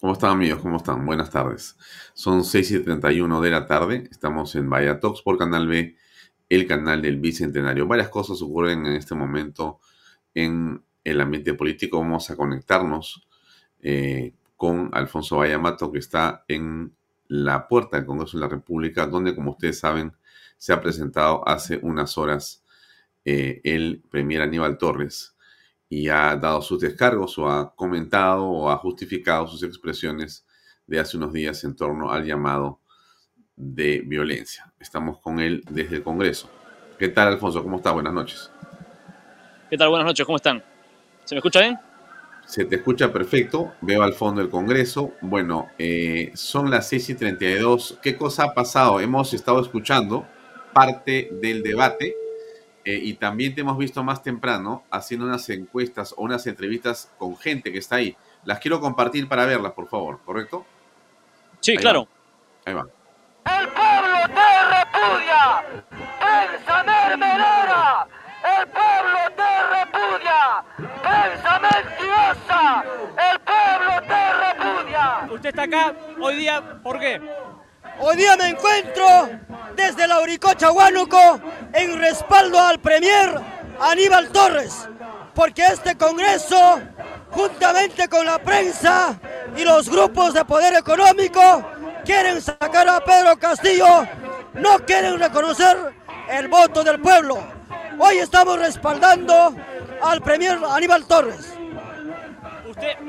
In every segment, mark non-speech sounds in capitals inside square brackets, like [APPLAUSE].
¿Cómo están amigos? ¿Cómo están? Buenas tardes. Son 6 y 31 de la tarde. Estamos en Vaya por Canal B, el canal del Bicentenario. Varias cosas ocurren en este momento en el ambiente político. Vamos a conectarnos eh, con Alfonso Vallamato, que está en la puerta del Congreso de la República, donde, como ustedes saben, se ha presentado hace unas horas eh, el premier Aníbal Torres y ha dado sus descargos o ha comentado o ha justificado sus expresiones de hace unos días en torno al llamado de violencia. Estamos con él desde el Congreso. ¿Qué tal, Alfonso? ¿Cómo está? Buenas noches. ¿Qué tal? Buenas noches, ¿cómo están? ¿Se me escucha bien? Se te escucha perfecto. Veo al fondo del Congreso. Bueno, eh, son las 6 y 32. ¿Qué cosa ha pasado? Hemos estado escuchando parte del debate eh, y también te hemos visto más temprano haciendo unas encuestas o unas entrevistas con gente que está ahí. Las quiero compartir para verlas, por favor, ¿correcto? Sí, claro. Ahí va. El pueblo te repudia. Pensa Melera. El pueblo te repudia. Pensa mentirosa. El pueblo te repudia. Usted está acá hoy día, ¿por qué? Hoy día me encuentro desde la Uricocha Huánuco en respaldo al Premier Aníbal Torres, porque este Congreso, juntamente con la prensa y los grupos de poder económico, quieren sacar a Pedro Castillo, no quieren reconocer el voto del pueblo. Hoy estamos respaldando al Premier Aníbal Torres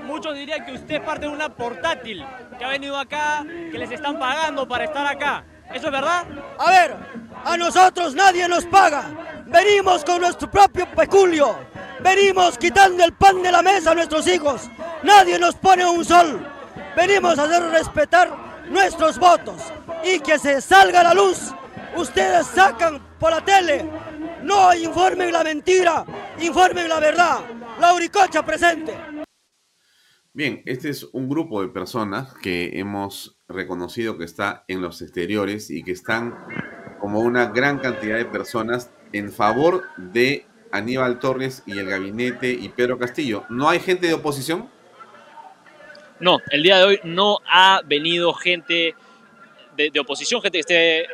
muchos dirían que usted parte de una portátil, que ha venido acá, que les están pagando para estar acá. ¿Eso es verdad? A ver, a nosotros nadie nos paga. Venimos con nuestro propio peculio. Venimos quitando el pan de la mesa a nuestros hijos. Nadie nos pone un sol. Venimos a hacer respetar nuestros votos y que se salga la luz. Ustedes sacan por la tele. No informen la mentira, informen la verdad. La Uricocha presente. Bien, este es un grupo de personas que hemos reconocido que está en los exteriores y que están como una gran cantidad de personas en favor de Aníbal Torres y el gabinete y Pedro Castillo. ¿No hay gente de oposición? No, el día de hoy no ha venido gente de, oposición, gente que esté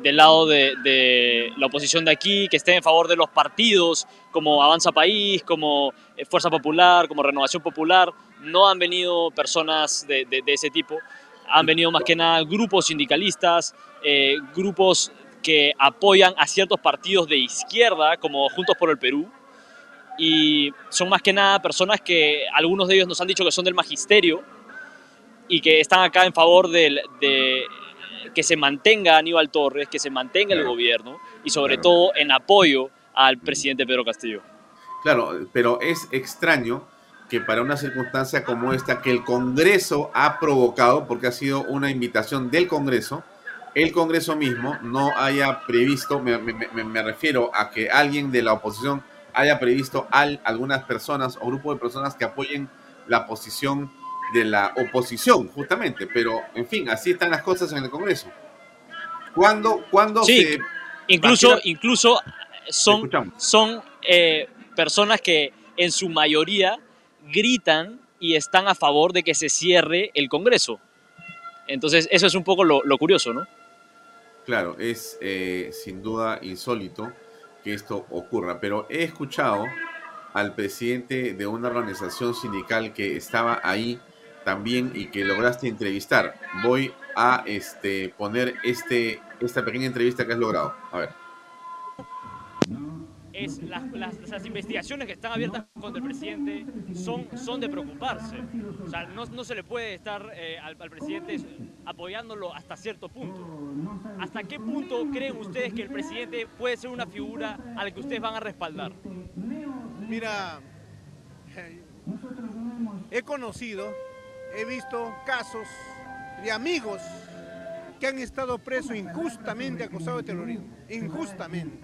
del lado de, la oposición de aquí, que esté en favor de los partidos como Avanza País, como eh, Fuerza Popular, como Renovación Popular no han venido personas de, ese tipo, han venido más que nada grupos sindicalistas, eh, grupos que apoyan a ciertos partidos de izquierda, como Juntos por el Perú, y son más que nada personas que algunos de ellos nos han dicho que son del magisterio y que están acá en favor de, que se mantenga Aníbal Torres, que se mantenga el gobierno y sobre todo en apoyo al presidente Pedro Castillo. Claro, pero es extraño que para una circunstancia como esta que el Congreso ha provocado, porque ha sido una invitación del Congreso, el Congreso mismo no haya previsto, me, refiero a que alguien de la oposición haya previsto a algunas personas o grupo de personas que apoyen la posición de la oposición, justamente. Pero, en fin, así están las cosas en el Congreso. ¿Cuándo, cuándo Sí, se... Incluso, incluso son, son eh, personas que en su mayoría gritan y están a favor de que se cierre el Congreso. Entonces, eso es un poco lo, curioso, ¿no? Claro, es eh, sin duda insólito que esto ocurra, pero he escuchado al presidente de una organización sindical que estaba ahí también y que lograste entrevistar. Voy a este, poner este, esta pequeña entrevista que has logrado. A ver. Es las, las- las investigaciones que están abiertas contra el presidente son, son de preocuparse. O sea, no, no se le puede estar eh, al, al presidente apoyándolo hasta cierto punto. ¿Hasta qué punto creen ustedes que el presidente puede ser una figura a la que ustedes van a respaldar? Mira, he conocido, he visto casos de amigos que han estado presos injustamente acusados de terrorismo. Injustamente.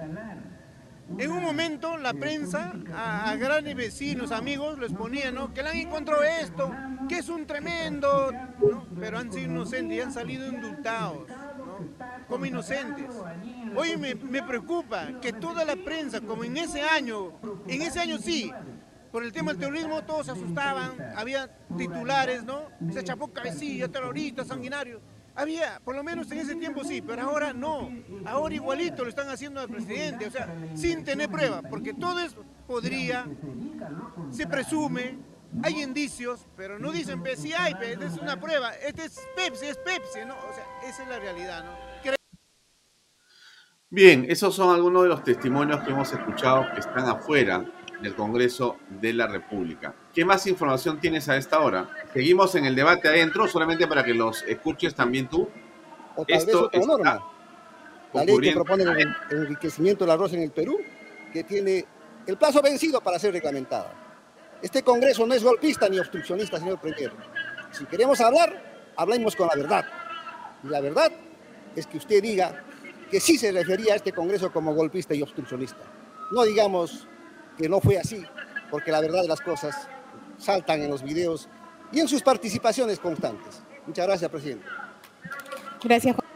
En un momento la prensa a, a grandes vecinos, amigos, les ponía, ¿no? Que le han encontrado esto, que es un tremendo. Pero han sido inocentes y han salido indultados, ¿no? Como inocentes. Hoy me, me preocupa que toda la prensa, como en ese año, en ese año sí, por el tema del terrorismo todos se asustaban, había titulares, ¿no? Se chapó cabecilla, terrorista, sanguinario. Había, por lo menos en ese tiempo sí, pero ahora no. Ahora igualito lo están haciendo al presidente, o sea, sin tener prueba, porque todo eso podría, se presume, hay indicios, pero no dicen, pues sí hay, pues, es una prueba, este es Pepsi, es Pepsi, ¿no? O sea, esa es la realidad, ¿no? Bien, esos son algunos de los testimonios que hemos escuchado que están afuera del Congreso de la República. ¿Qué más información tienes a esta hora? Seguimos en el debate adentro, solamente para que los escuches también tú. O tal Esto vez otra está norma. La ley que propone el en- enriquecimiento del arroz en el Perú, que tiene el plazo vencido para ser reglamentada. Este Congreso no es golpista ni obstruccionista, señor Premier. Si queremos hablar, hablemos con la verdad. Y la verdad es que usted diga que sí se refería a este Congreso como golpista y obstruccionista. No digamos que no fue así, porque la verdad de las cosas saltan en los videos y en sus participaciones constantes. Muchas gracias, presidente. Gracias, Juan.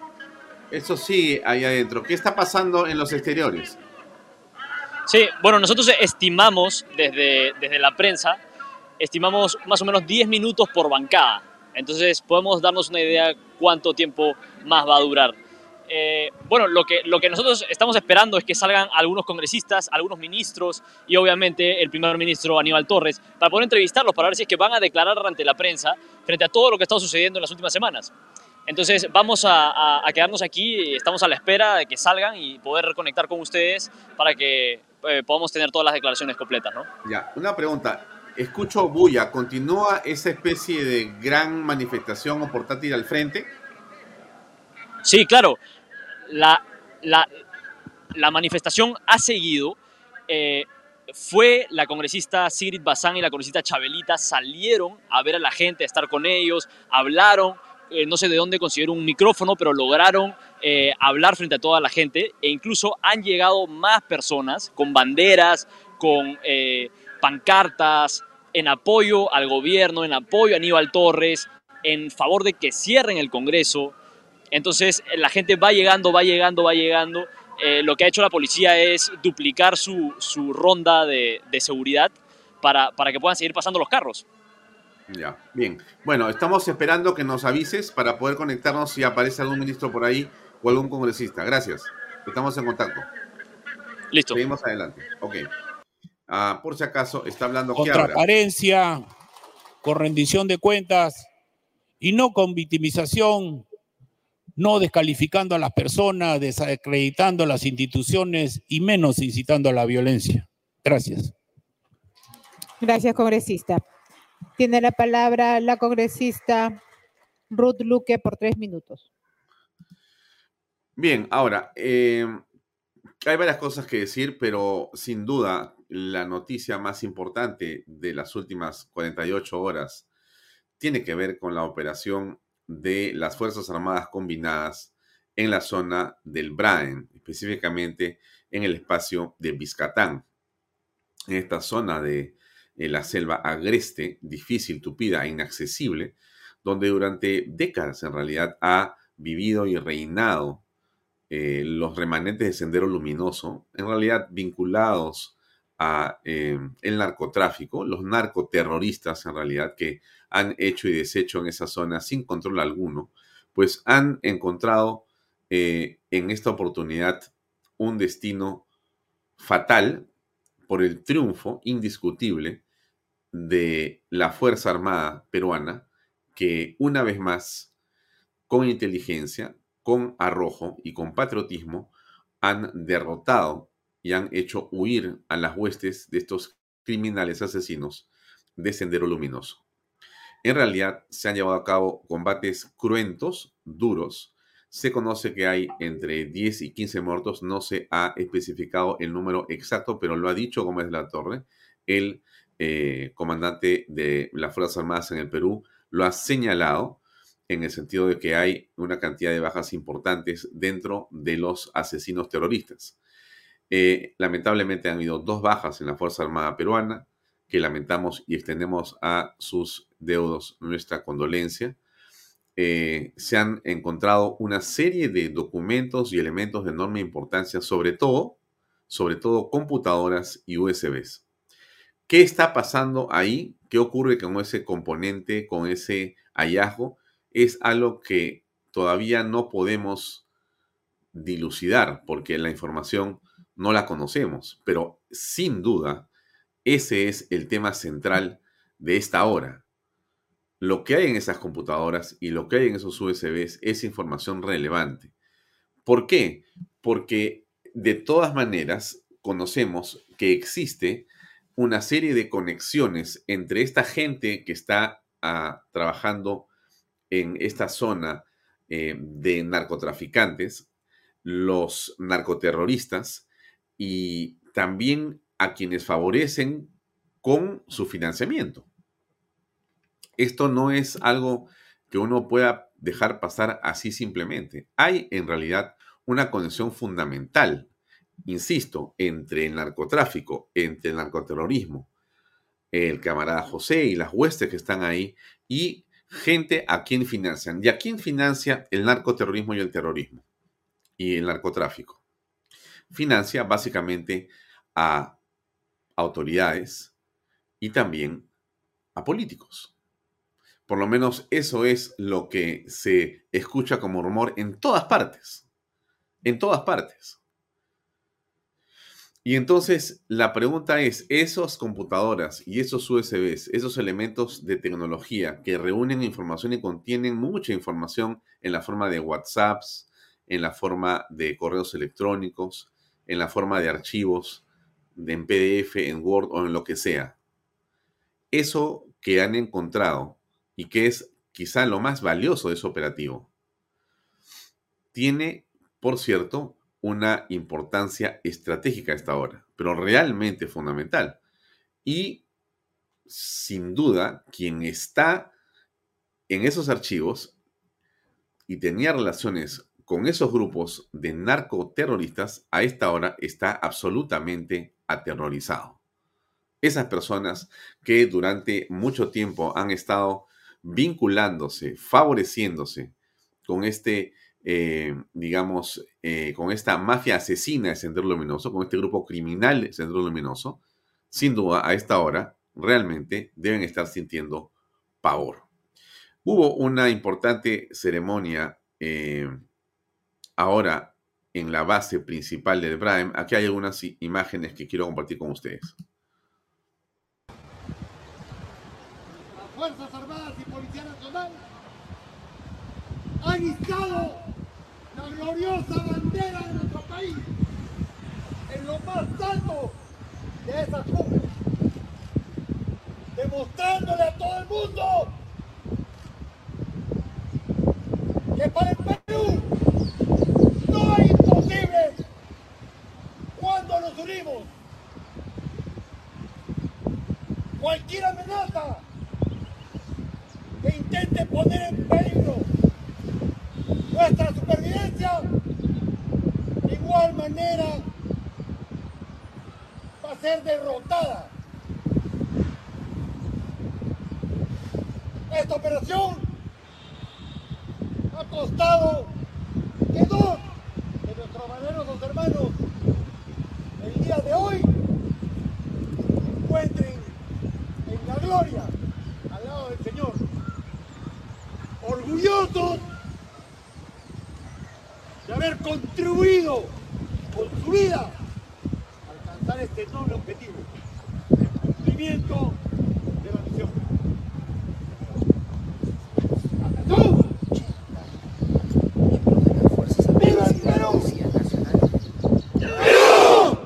Eso sí, ahí adentro. ¿Qué está pasando en los exteriores? Sí, bueno, nosotros estimamos desde, desde la prensa, estimamos más o menos 10 minutos por bancada. Entonces podemos darnos una idea cuánto tiempo más va a durar. Eh, bueno, lo que, lo que nosotros estamos esperando es que salgan algunos congresistas, algunos ministros y obviamente el primer ministro Aníbal Torres para poder entrevistarlos, para ver si es que van a declarar ante la prensa frente a todo lo que está sucediendo en las últimas semanas. Entonces vamos a, a- a quedarnos aquí, estamos a la espera de que salgan y poder reconectar con ustedes para que eh, podamos tener todas las declaraciones completas, ¿no? Ya, una pregunta. Escucho bulla. ¿Continúa esa especie de gran manifestación o portátil al frente? Sí, claro. La, la, manifestación ha seguido. eh, fue la congresista Sigrid Bazán y la congresista Chabelita salieron a ver a la gente, a estar con ellos, hablaron, eh, no sé de dónde consiguieron un micrófono, pero lograron eh, hablar frente a toda la gente e incluso han llegado más personas con banderas, con pancartas, en apoyo al gobierno, en apoyo a Aníbal Torres, en favor de que cierren el Congreso. Entonces eh, la gente va llegando, va llegando, va llegando. Eh, lo que ha hecho la policía es duplicar su, su ronda de, de seguridad para, para que puedan seguir pasando los carros. Ya, bien. Bueno, estamos esperando que nos avises para poder conectarnos si aparece algún ministro por ahí o algún congresista. Gracias. Estamos en contacto. Listo. Seguimos adelante. Ok. Ah, por si acaso, está hablando con Quiabra. transparencia, con rendición de cuentas y no con victimización, no descalificando a las personas, desacreditando a las instituciones y menos incitando a la violencia. Gracias. Gracias, congresista. Tiene la palabra la congresista Ruth Luque por tres minutos. Bien, ahora, eh, hay varias cosas que decir, pero sin duda la noticia más importante de las últimas 48 horas tiene que ver con la operación de las Fuerzas Armadas Combinadas en la zona del Braen, específicamente en el espacio de Biscatán. En esta zona de eh, la selva agreste, difícil, tupida e inaccesible, donde durante décadas en realidad ha vivido y reinado eh, los remanentes de Sendero Luminoso, en realidad vinculados a eh, el narcotráfico, los narcoterroristas en realidad que han hecho y deshecho en esa zona sin control alguno, pues han encontrado en esta oportunidad un destino fatal por el triunfo indiscutible de la Fuerza Armada peruana, que una vez más, con inteligencia, con arrojo y con patriotismo, han derrotado y han hecho huir a las huestes de estos criminales asesinos de Sendero Luminoso. En realidad se han llevado a cabo combates cruentos, duros, se conoce que hay entre 10 y 15 muertos, no se ha especificado el número exacto, pero lo ha dicho Gómez de la Torre, el eh, comandante de las Fuerzas Armadas en el Perú, lo ha señalado en el sentido de que hay una cantidad de bajas importantes dentro de los asesinos terroristas. Eh, lamentablemente han habido dos bajas en la Fuerza Armada peruana, que lamentamos y extendemos a sus deudos nuestra condolencia. Eh, se han encontrado una serie de documentos y elementos de enorme importancia, sobre todo, sobre todo computadoras y USBs. ¿Qué está pasando ahí? ¿Qué ocurre con ese componente, con ese hallazgo? Es algo que todavía no podemos dilucidar porque la información no la conocemos, pero sin duda ese es el tema central de esta hora lo que hay en esas computadoras y lo que hay en esos USBs es información relevante. ¿Por qué? Porque de todas maneras conocemos que existe una serie de conexiones entre esta gente que está ah, trabajando en esta zona eh, de narcotraficantes, los narcoterroristas y también a quienes favorecen con su financiamiento. Esto no es algo que uno pueda dejar pasar así simplemente. Hay en realidad una conexión fundamental, insisto, entre el narcotráfico, entre el narcoterrorismo, el camarada José y las huestes que están ahí, y gente a quien financian. ¿Y a quién financia el narcoterrorismo y el terrorismo? Y el narcotráfico. Financia básicamente a autoridades y también a políticos. Por lo menos eso es lo que se escucha como rumor en todas partes. En todas partes. Y entonces la pregunta es, esas computadoras y esos USBs, esos elementos de tecnología que reúnen información y contienen mucha información en la forma de WhatsApps, en la forma de correos electrónicos, en la forma de archivos, en PDF, en Word o en lo que sea. Eso que han encontrado y que es quizá lo más valioso de ese operativo. Tiene, por cierto, una importancia estratégica a esta hora, pero realmente fundamental. Y sin duda, quien está en esos archivos y tenía relaciones con esos grupos de narcoterroristas, a esta hora está absolutamente aterrorizado. Esas personas que durante mucho tiempo han estado vinculándose, favoreciéndose con este, eh, digamos, eh, con esta mafia asesina de Sendero Luminoso, con este grupo criminal de Sendero Luminoso, sin duda a esta hora realmente deben estar sintiendo pavor. Hubo una importante ceremonia eh, ahora en la base principal del Brahim. Aquí hay algunas imágenes que quiero compartir con ustedes. Fuerzas Armadas y Policía Nacional han izado la gloriosa bandera de nuestro país en lo más alto de esa cumbre, demostrándole a todo el mundo que para el Perú cuando nos unimos. Cualquier amenaza que intente poner en peligro nuestra supervivencia, de igual manera va a ser derrotada. Esta operación ha costado que dos nuestros valerosos hermanos el día de hoy encuentren en la gloria al lado del Señor. Orgullosos de haber contribuido con su vida a alcanzar este noble objetivo, el cumplimiento de la misión. ¡Atención! ¡Viva el Perú! ¡Perú!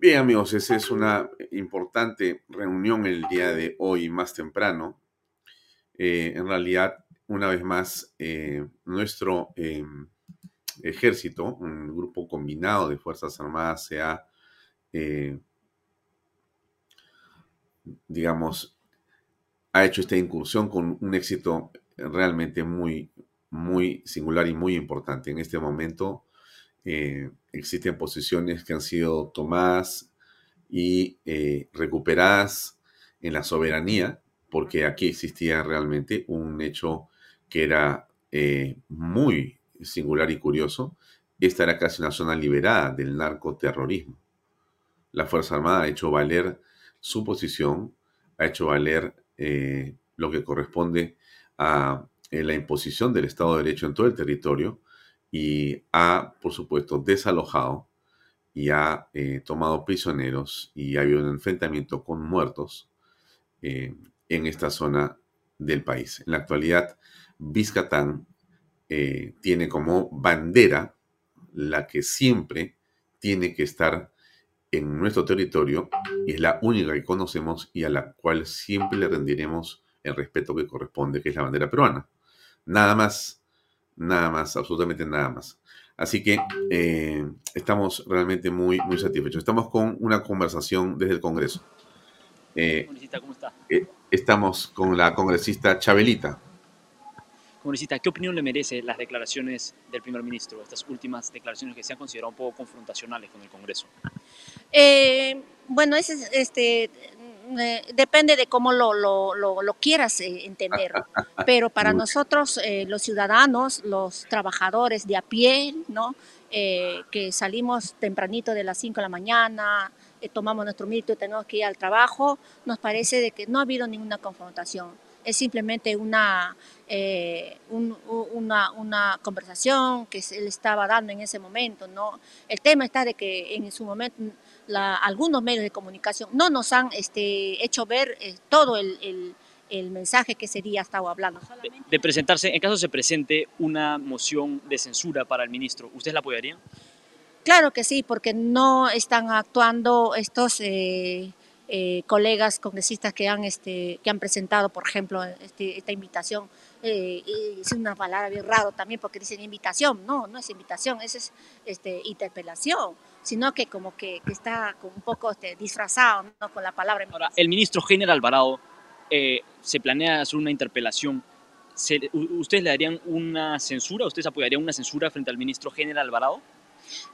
Bien amigos, esa es una importante reunión el día de hoy más temprano. Eh, en realidad, una vez más, eh, nuestro eh, ejército, un grupo combinado de Fuerzas Armadas, se ha, digamos, ha hecho esta incursión con un éxito realmente muy, muy singular y muy importante. En este momento existen posiciones que han sido tomadas y eh, recuperadas en la soberanía, porque aquí existía realmente un hecho que era eh, muy singular y curioso. Esta era casi una zona liberada del narcoterrorismo. La Fuerza Armada ha hecho valer su posición, ha hecho valer eh, lo que corresponde a la imposición del Estado de Derecho en todo el territorio y ha, por supuesto, desalojado y ha eh, tomado prisioneros y ha habido un enfrentamiento con muertos eh, en esta zona del país. En la actualidad, Vizcatán eh, tiene como bandera la que siempre tiene que estar en nuestro territorio y es la única que conocemos y a la cual siempre le rendiremos el respeto que corresponde, que es la bandera peruana. Nada más, nada más, absolutamente nada más. Así que eh, estamos realmente muy, muy satisfechos. Estamos con una conversación desde el Congreso. Eh, Congresista, ¿cómo está? eh, estamos con la congresista Chabelita. Congresista, ¿qué opinión le merece las declaraciones del primer ministro, estas últimas declaraciones que se han considerado un poco confrontacionales con el Congreso? Eh, bueno, ese es, este, eh, depende de cómo lo, lo, lo, lo quieras eh, entender, [LAUGHS] pero para nosotros, eh, los ciudadanos, los trabajadores de a pie, ¿no? Eh, que salimos tempranito de las 5 de la mañana, tomamos nuestro mito y tenemos que ir al trabajo, nos parece de que no ha habido ninguna confrontación. Es simplemente una, un- una, una conversación que se le estaba dando en ese momento. ¿no? El tema está de que en su momento la- algunos medios de comunicación no nos han este, hecho ver eh, todo el, el- el mensaje que ese día estaba hablando. De, de presentarse, en caso se presente una moción de censura para el ministro, ¿ustedes la apoyarían? Claro que sí, porque no están actuando estos eh, eh, colegas congresistas que han, este, que han presentado, por ejemplo, este- esta invitación. Eh, es una palabra bien raro también porque dicen invitación. No, no es invitación, esa es este, interpelación, sino que como que, que está con un poco este, disfrazado ¿no? con la palabra. Ahora, el ministro General Alvarado eh, se planea hacer una interpelación. ¿Ustedes le darían una censura? ¿Ustedes apoyarían una censura frente al ministro General Alvarado?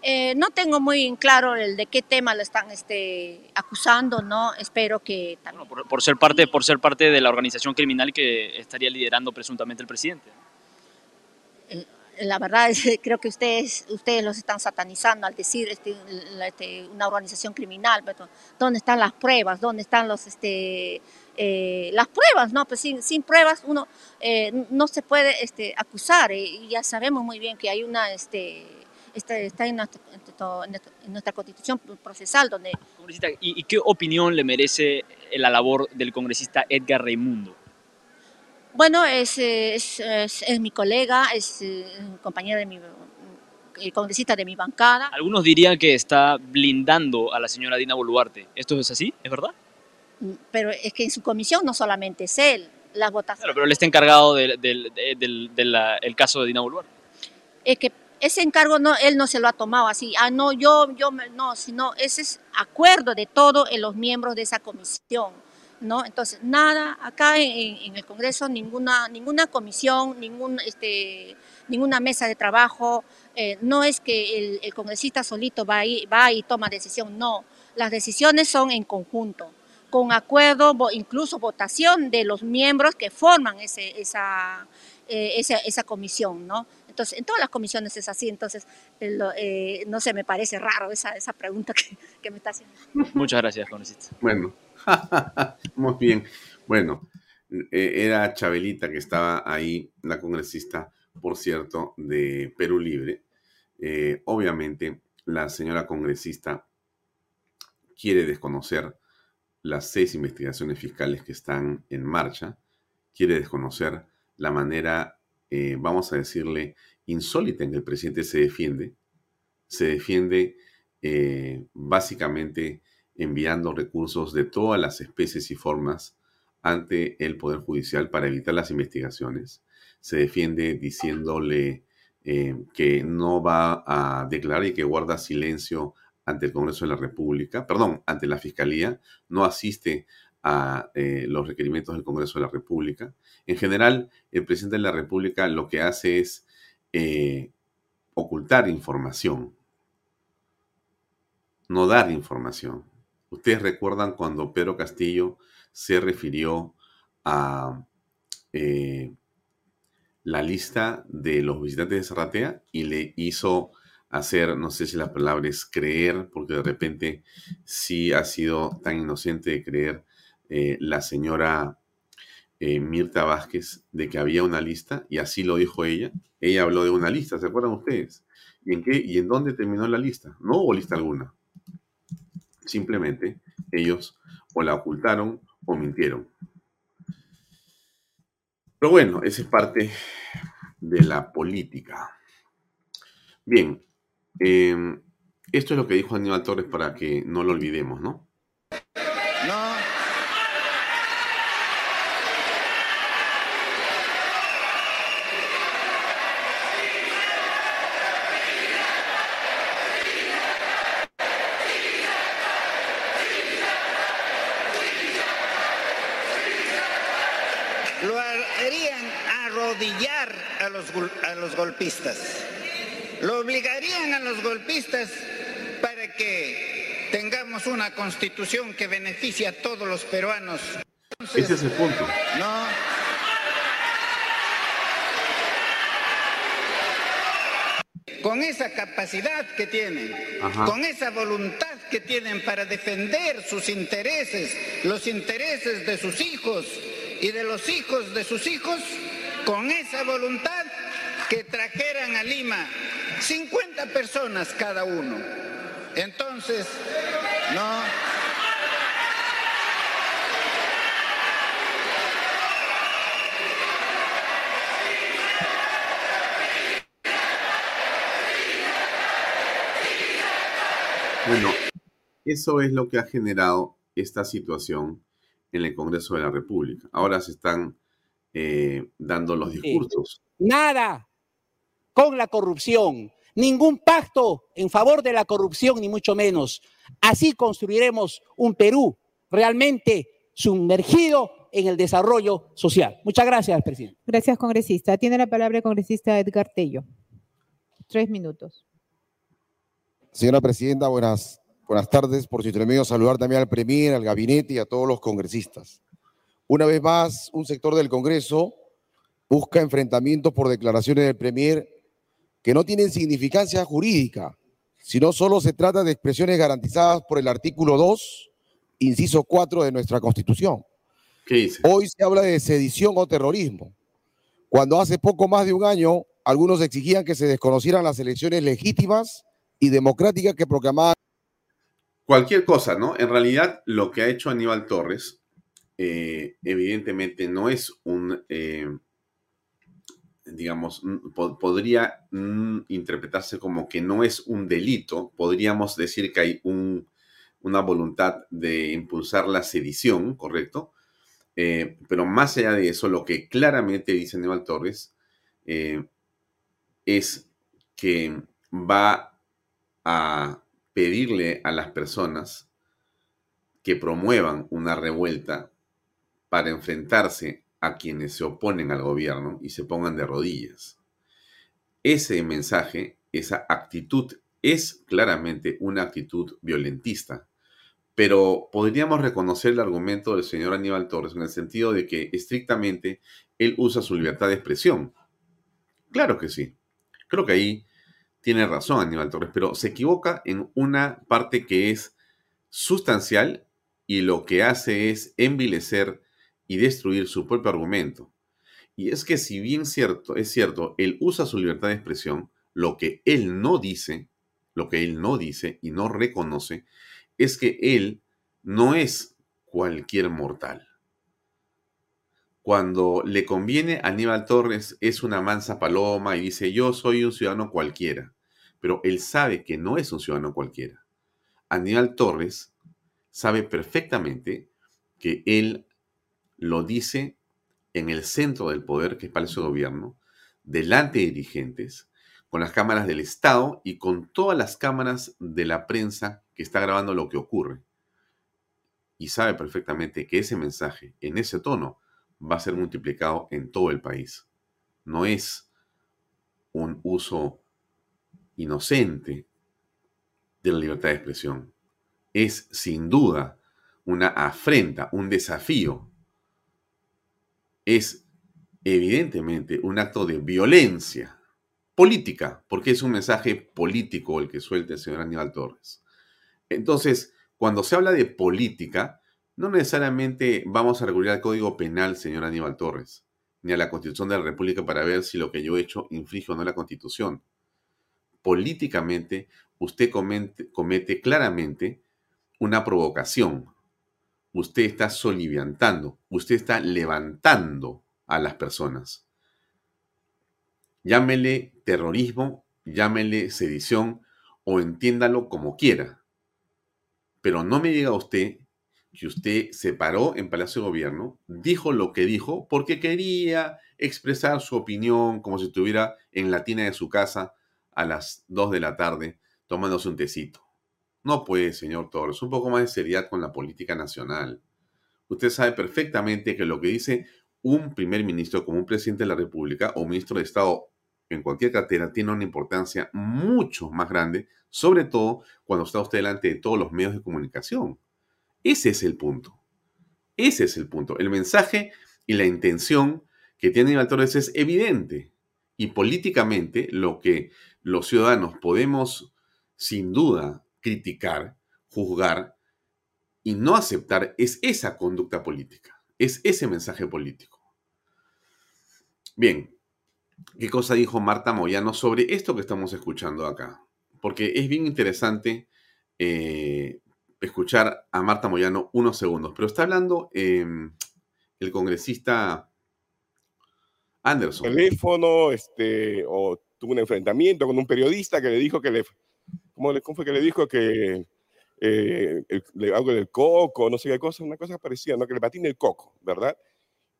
Eh, no tengo muy claro el de qué tema lo están este, acusando, ¿no? Espero que también... Por, por ser parte, por ser parte de la organización criminal que estaría liderando presuntamente el presidente. La verdad es creo que ustedes ustedes los están satanizando al decir este, este, una organización criminal pero dónde están las pruebas dónde están los este eh, las pruebas no pues sin, sin pruebas uno eh, no se puede este, acusar eh, y ya sabemos muy bien que hay una este está, está en, nuestra constitución procesal donde ¿y, y qué opinión le merece la labor del congresista Edgar Raimundo? Bueno, es, es, es- es mi colega, es eh, compañero de mi, el congresista de mi bancada. Algunos dirían que está blindando a la señora Dina Boluarte. ¿Esto es así? ¿Es verdad? Pero es que en su comisión no solamente es él, las votaciones. Claro, pero él está encargado del, del, del- del- la- el caso de Dina Boluarte. Es que ese encargo no, él no se lo ha tomado así. Ah, no, yo, yo, no, sino ese es acuerdo de todos los miembros de esa comisión. ¿No? Entonces, nada, acá en, en el Congreso ninguna, ninguna comisión, ningún, este, ninguna mesa de trabajo, eh, no es que el, el congresista solito va y, va y toma decisión, no, las decisiones son en conjunto, con acuerdo, incluso votación de los miembros que forman ese, esa, eh, esa, esa comisión, ¿no? Entonces, en todas las comisiones es así, entonces, eh, lo- eh, no sé, me parece raro esa, esa pregunta que, que me está haciendo. Muchas gracias, congresista. Bueno, [LAUGHS] muy bien. Bueno, eh, era Chabelita que estaba ahí, la congresista, por cierto, de Perú Libre. Eh, obviamente, la señora congresista quiere desconocer las seis investigaciones fiscales que están en marcha, quiere desconocer la manera, eh, vamos a decirle, insólita en que el presidente se defiende. Se defiende eh, básicamente enviando recursos de todas las especies y formas ante el Poder Judicial para evitar las investigaciones. Se defiende diciéndole eh, que no va a declarar y que guarda silencio ante el Congreso de la República, perdón, ante la Fiscalía, no asiste a eh, los requerimientos del Congreso de la República. En general, el presidente de la República lo que hace es eh, ocultar información, no dar información. Ustedes recuerdan cuando Pedro Castillo se refirió a eh, la lista de los visitantes de Zarratea y le hizo hacer, no sé si la palabra es creer, porque de repente sí ha sido tan inocente de creer eh, la señora eh, Mirta Vázquez de que había una lista, y así lo dijo ella. Ella habló de una lista, ¿se acuerdan ustedes? ¿Y en qué y en dónde terminó la lista? No hubo lista alguna. Simplemente ellos o la ocultaron o mintieron. Pero bueno, esa es parte de la política. Bien, eh, esto es lo que dijo Aníbal Torres para que no lo olvidemos, ¿no? Lo harían arrodillar a los, a los golpistas. Lo obligarían a los golpistas para que tengamos una constitución que beneficie a todos los peruanos. Ese es el punto. No. Con esa capacidad que tienen, Ajá. con esa voluntad que tienen para defender sus intereses, los intereses de sus hijos y de los hijos de sus hijos, con esa voluntad que trajeran a Lima 50 personas cada uno. Entonces, no. Bueno, eso es lo que ha generado esta situación en el Congreso de la República. Ahora se están eh, dando los discursos. Nada con la corrupción, ningún pacto en favor de la corrupción, ni mucho menos. Así construiremos un Perú realmente sumergido en el desarrollo social. Muchas gracias, presidente. Gracias, congresista. Tiene la palabra el congresista Edgar Tello. Tres minutos. Señora Presidenta, buenas, buenas tardes. Por su intermedio, saludar también al Premier, al gabinete y a todos los congresistas. Una vez más, un sector del Congreso busca enfrentamientos por declaraciones del Premier que no tienen significancia jurídica, sino solo se trata de expresiones garantizadas por el artículo 2, inciso 4 de nuestra Constitución. Hoy se habla de sedición o terrorismo, cuando hace poco más de un año algunos exigían que se desconocieran las elecciones legítimas y democráticas que proclamaban Cualquier cosa, ¿no? En realidad, lo que ha hecho Aníbal Torres, eh, evidentemente no es un, eh, digamos, po- podría mm, interpretarse como que no es un delito. Podríamos decir que hay un- una voluntad de impulsar la sedición, ¿correcto? Eh, pero más allá de eso, lo que claramente dice Aníbal Torres es que va a pedirle a las personas que promuevan una revuelta para enfrentarse a quienes se oponen al gobierno y se pongan de rodillas. Ese mensaje, esa actitud es claramente una actitud violentista, pero podríamos reconocer el argumento del señor Aníbal Torres en el sentido de que estrictamente él usa su libertad de expresión. Claro que sí. Creo que ahí tiene razón Aníbal Torres, pero se equivoca en una parte que es sustancial y lo que hace es envilecer y destruir su propio argumento. Y es que si bien cierto, es cierto, él usa su libertad de expresión, lo que él no dice, lo que él no dice y no reconoce, es que él no es cualquier mortal. Cuando le conviene Aníbal Torres es una mansa paloma y dice yo soy un ciudadano cualquiera, pero él sabe que no es un ciudadano cualquiera. Aníbal Torres sabe perfectamente que él lo dice en el centro del poder, que es Palacio de Gobierno, delante de dirigentes, con las cámaras del Estado y con todas las cámaras de la prensa que está grabando lo que ocurre. Y sabe perfectamente que ese mensaje, en ese tono, va a ser multiplicado en todo el país. No es un uso inocente de la libertad de expresión. Es sin duda una afrenta, un desafío. Es evidentemente un acto de violencia política, porque es un mensaje político el que suelta el señor Aníbal Torres. Entonces, cuando se habla de política, no necesariamente vamos a regular el Código Penal, señor Aníbal Torres, ni a la Constitución de la República para ver si lo que yo he hecho inflige o no la Constitución. Políticamente, usted comete, comete claramente una provocación. Usted está soliviantando, usted está levantando a las personas. Llámele terrorismo, llámele sedición o entiéndalo como quiera. Pero no me diga usted que usted se paró en Palacio de Gobierno, dijo lo que dijo porque quería expresar su opinión como si estuviera en la tina de su casa a las 2 de la tarde tomándose un tecito. No puede, señor Torres, un poco más de seriedad con la política nacional. Usted sabe perfectamente que lo que dice un primer ministro como un presidente de la República o ministro de Estado en cualquier cartera tiene una importancia mucho más grande, sobre todo cuando está usted delante de todos los medios de comunicación. Ese es el punto. Ese es el punto. El mensaje y la intención que tiene Aníbal Torres es evidente. Y políticamente lo que los ciudadanos podemos sin duda criticar, juzgar y no aceptar es esa conducta política, es ese mensaje político. Bien, qué cosa dijo Marta Moyano sobre esto que estamos escuchando acá. Porque es bien interesante eh, escuchar a Marta Moyano unos segundos. Pero está hablando em, el congresista Anderson. Teléfono, este, o tuvo un enfrentamiento con un periodista que le dijo que le. ¿Cómo, le, fue que le dijo que eh, algo del coco, no sé qué cosa, una cosa parecida, ¿no? Que le patine el coco, ¿verdad?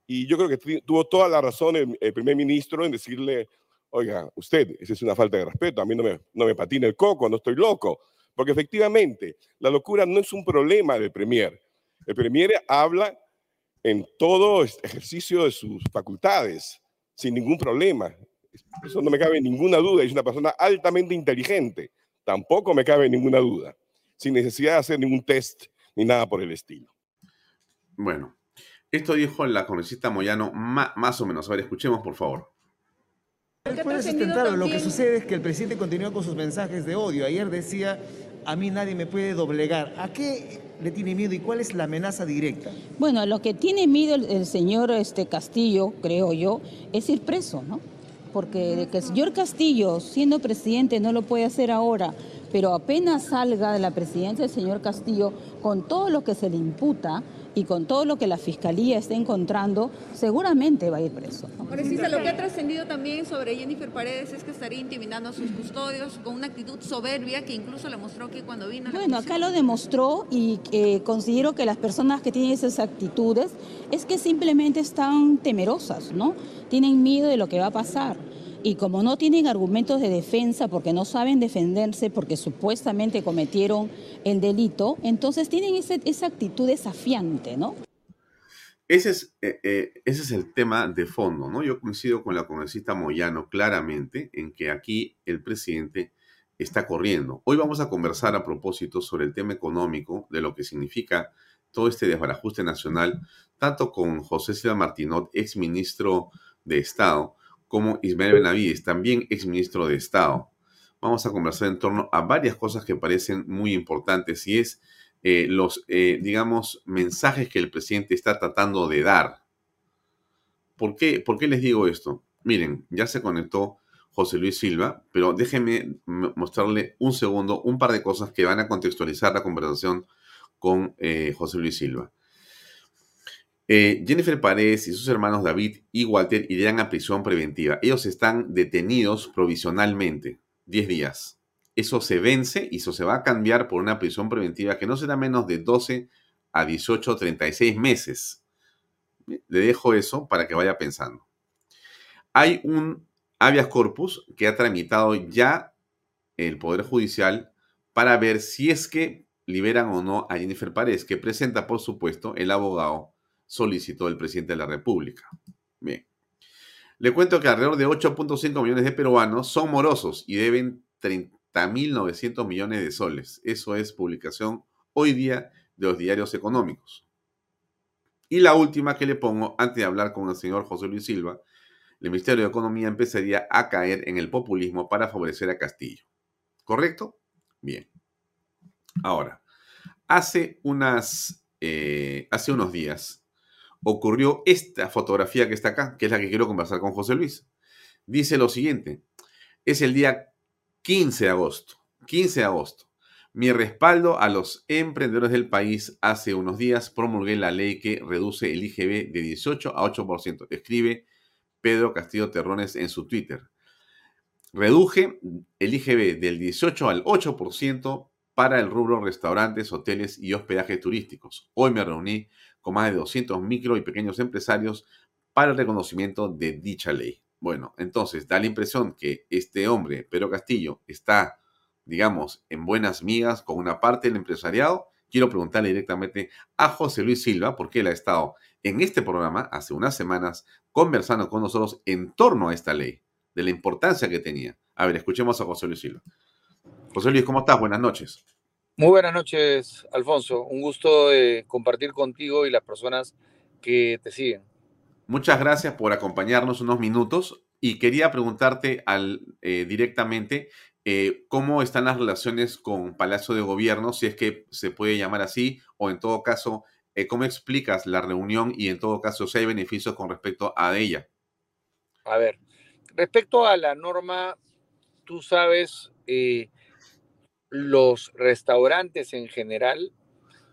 Y yo creo que tuvo toda la razón el, primer ministro en decirle, oiga, usted, esa es una falta de respeto, a mí no me, no me patina el coco, no estoy loco. Porque efectivamente, la locura no es un problema del premier. El premier habla en todo ejercicio de sus facultades, sin ningún problema. Eso no me cabe ninguna duda. Es una persona altamente inteligente. Tampoco me cabe ninguna duda. Sin necesidad de hacer ningún test ni nada por el estilo. Bueno, esto dijo la congresista Moyano más o menos. A ver, escuchemos por favor. Puede sustentarlo. Lo que sucede es que el presidente continúa con sus mensajes de odio. Ayer decía, a mí nadie me puede doblegar. ¿A qué le tiene miedo y cuál es la amenaza directa? Bueno, lo que tiene miedo el, señor este, Castillo, creo yo, es ir preso, ¿no? Porque de que el señor Castillo, siendo presidente, no lo puede hacer ahora, pero apenas salga de la presidencia el señor Castillo, con todo lo que se le imputa, y con todo lo que la Fiscalía está encontrando, seguramente va a ir preso. ¿no? lo que ha trascendido también sobre Jennifer Paredes es que estaría intimidando a sus custodios con una actitud soberbia que incluso le mostró que cuando vino a la Bueno, acá lo demostró y eh, considero que las personas que tienen esas actitudes es que simplemente están temerosas, ¿no? Tienen miedo de lo que va a pasar y como no tienen argumentos de defensa porque no saben defenderse porque supuestamente cometieron el delito, entonces tienen esa actitud desafiante, ¿no? ese es, eh, eh, ese es el tema de fondo, ¿no? Yo coincido con la congresista Moyano claramente en que aquí el presidente está corriendo. Hoy vamos a conversar a propósito sobre el tema económico, de lo que significa todo este desbarajuste nacional, tanto con José Silva Martinot, ex ministro de Estado, como Ismael Benavides, también ex ministro de Estado. Vamos a conversar en torno a varias cosas que parecen muy importantes y es eh, los, eh, digamos, mensajes que el presidente está tratando de dar. ¿Por qué, ¿Por qué les digo esto? Miren, ya se conectó José Luis Silva, pero déjenme mostrarle un segundo un par de cosas que van a contextualizar la conversación con eh, José Luis Silva. Eh, Jennifer Paredes y sus hermanos David y Walter irán a prisión preventiva. Ellos están detenidos provisionalmente, 10 días. Eso se vence y eso se va a cambiar por una prisión preventiva que no será menos de 12 a 18, 36 meses. Le dejo eso para que vaya pensando. Hay un habeas corpus que ha tramitado ya el Poder Judicial para ver si es que liberan o no a Jennifer Paredes, que presenta, por supuesto, el abogado solicitó el presidente de la República. Bien. Le cuento que alrededor de 8.5 millones de peruanos son morosos y deben 30.900 millones de soles. Eso es publicación hoy día de los diarios económicos. Y la última que le pongo, antes de hablar con el señor José Luis Silva, el Ministerio de Economía empezaría a caer en el populismo para favorecer a Castillo. ¿Correcto? Bien. Ahora, hace, unas, eh, hace unos días ocurrió esta fotografía que está acá, que es la que quiero conversar con José Luis. Dice lo siguiente, es el día 15 de agosto, 15 de agosto. Mi respaldo a los emprendedores del país hace unos días promulgué la ley que reduce el IGB de 18 a 8%. Escribe Pedro Castillo Terrones en su Twitter. Reduje el IGB del 18 al 8% para el rubro restaurantes, hoteles y hospedajes turísticos. Hoy me reuní con más de 200 micro y pequeños empresarios para el reconocimiento de dicha ley. Bueno, entonces da la impresión que este hombre, Pedro Castillo, está, digamos, en buenas migas con una parte del empresariado. Quiero preguntarle directamente a José Luis Silva, porque él ha estado en este programa hace unas semanas conversando con nosotros en torno a esta ley, de la importancia que tenía. A ver, escuchemos a José Luis Silva. José Luis, ¿cómo estás? Buenas noches. Muy buenas noches, Alfonso. Un gusto de compartir contigo y las personas que te siguen. Muchas gracias por acompañarnos unos minutos y quería preguntarte al, eh, directamente eh, cómo están las relaciones con Palacio de Gobierno, si es que se puede llamar así, o en todo caso, eh, ¿cómo explicas la reunión y en todo caso si hay beneficios con respecto a ella? A ver, respecto a la norma, tú sabes, eh, los restaurantes en general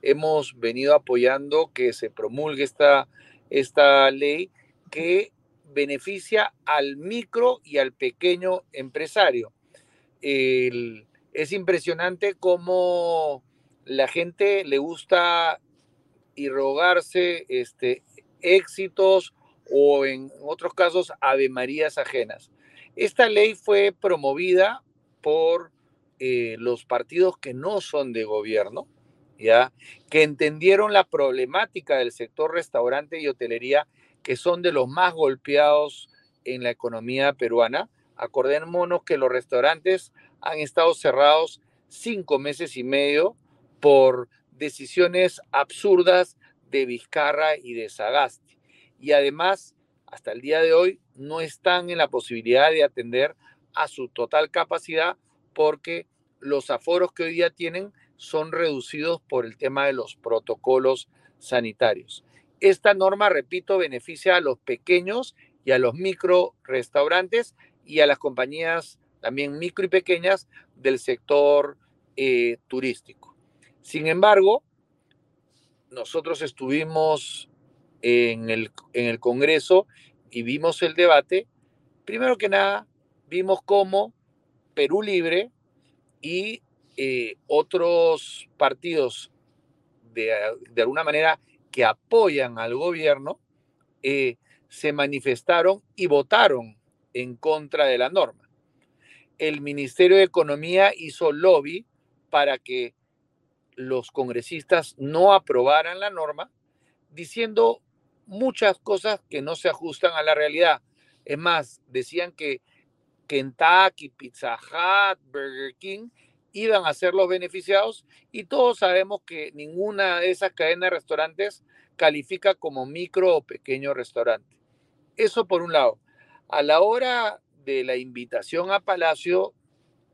hemos venido apoyando que se promulgue esta, esta ley que beneficia al micro y al pequeño empresario. es impresionante cómo la gente le gusta y rogarse este, éxitos o en otros casos avemarías ajenas. Esta ley fue promovida por eh, los partidos que no son de gobierno, ya que entendieron la problemática del sector restaurante y hotelería, que son de los más golpeados en la economía peruana. Acordémonos que los restaurantes han estado cerrados cinco meses y medio por decisiones absurdas de Vizcarra y de Sagasti. Y además, hasta el día de hoy, no están en la posibilidad de atender a su total capacidad porque los aforos que hoy día tienen son reducidos por el tema de los protocolos sanitarios. Esta norma, repito, beneficia a los pequeños y a los micro restaurantes y a las compañías también micro y pequeñas del sector eh, turístico. Sin embargo, nosotros estuvimos en el, en el Congreso y vimos el debate. Primero que nada, vimos cómo Perú Libre y eh, otros partidos de, alguna manera que apoyan al gobierno eh, se manifestaron y votaron en contra de la norma. El Ministerio de Economía hizo lobby para que los congresistas no aprobaran la norma, diciendo muchas cosas que no se ajustan a la realidad. Es más, decían que Kentucky, Pizza Hut, Burger King iban a ser los beneficiados y todos sabemos que ninguna de esas cadenas de restaurantes califica como micro o pequeño restaurante. Eso por un lado. A la hora de la invitación a Palacio,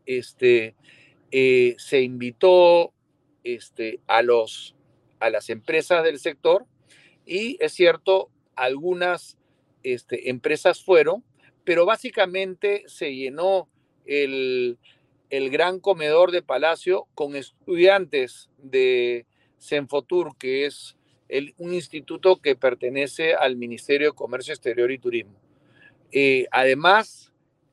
este, eh, se invitó este, a, los, a las empresas del sector y es cierto, algunas este, empresas fueron, pero básicamente se llenó el, el gran comedor de Palacio con estudiantes de Senfotur, que es un instituto que pertenece al Ministerio de Comercio Exterior y Turismo. Eh, además,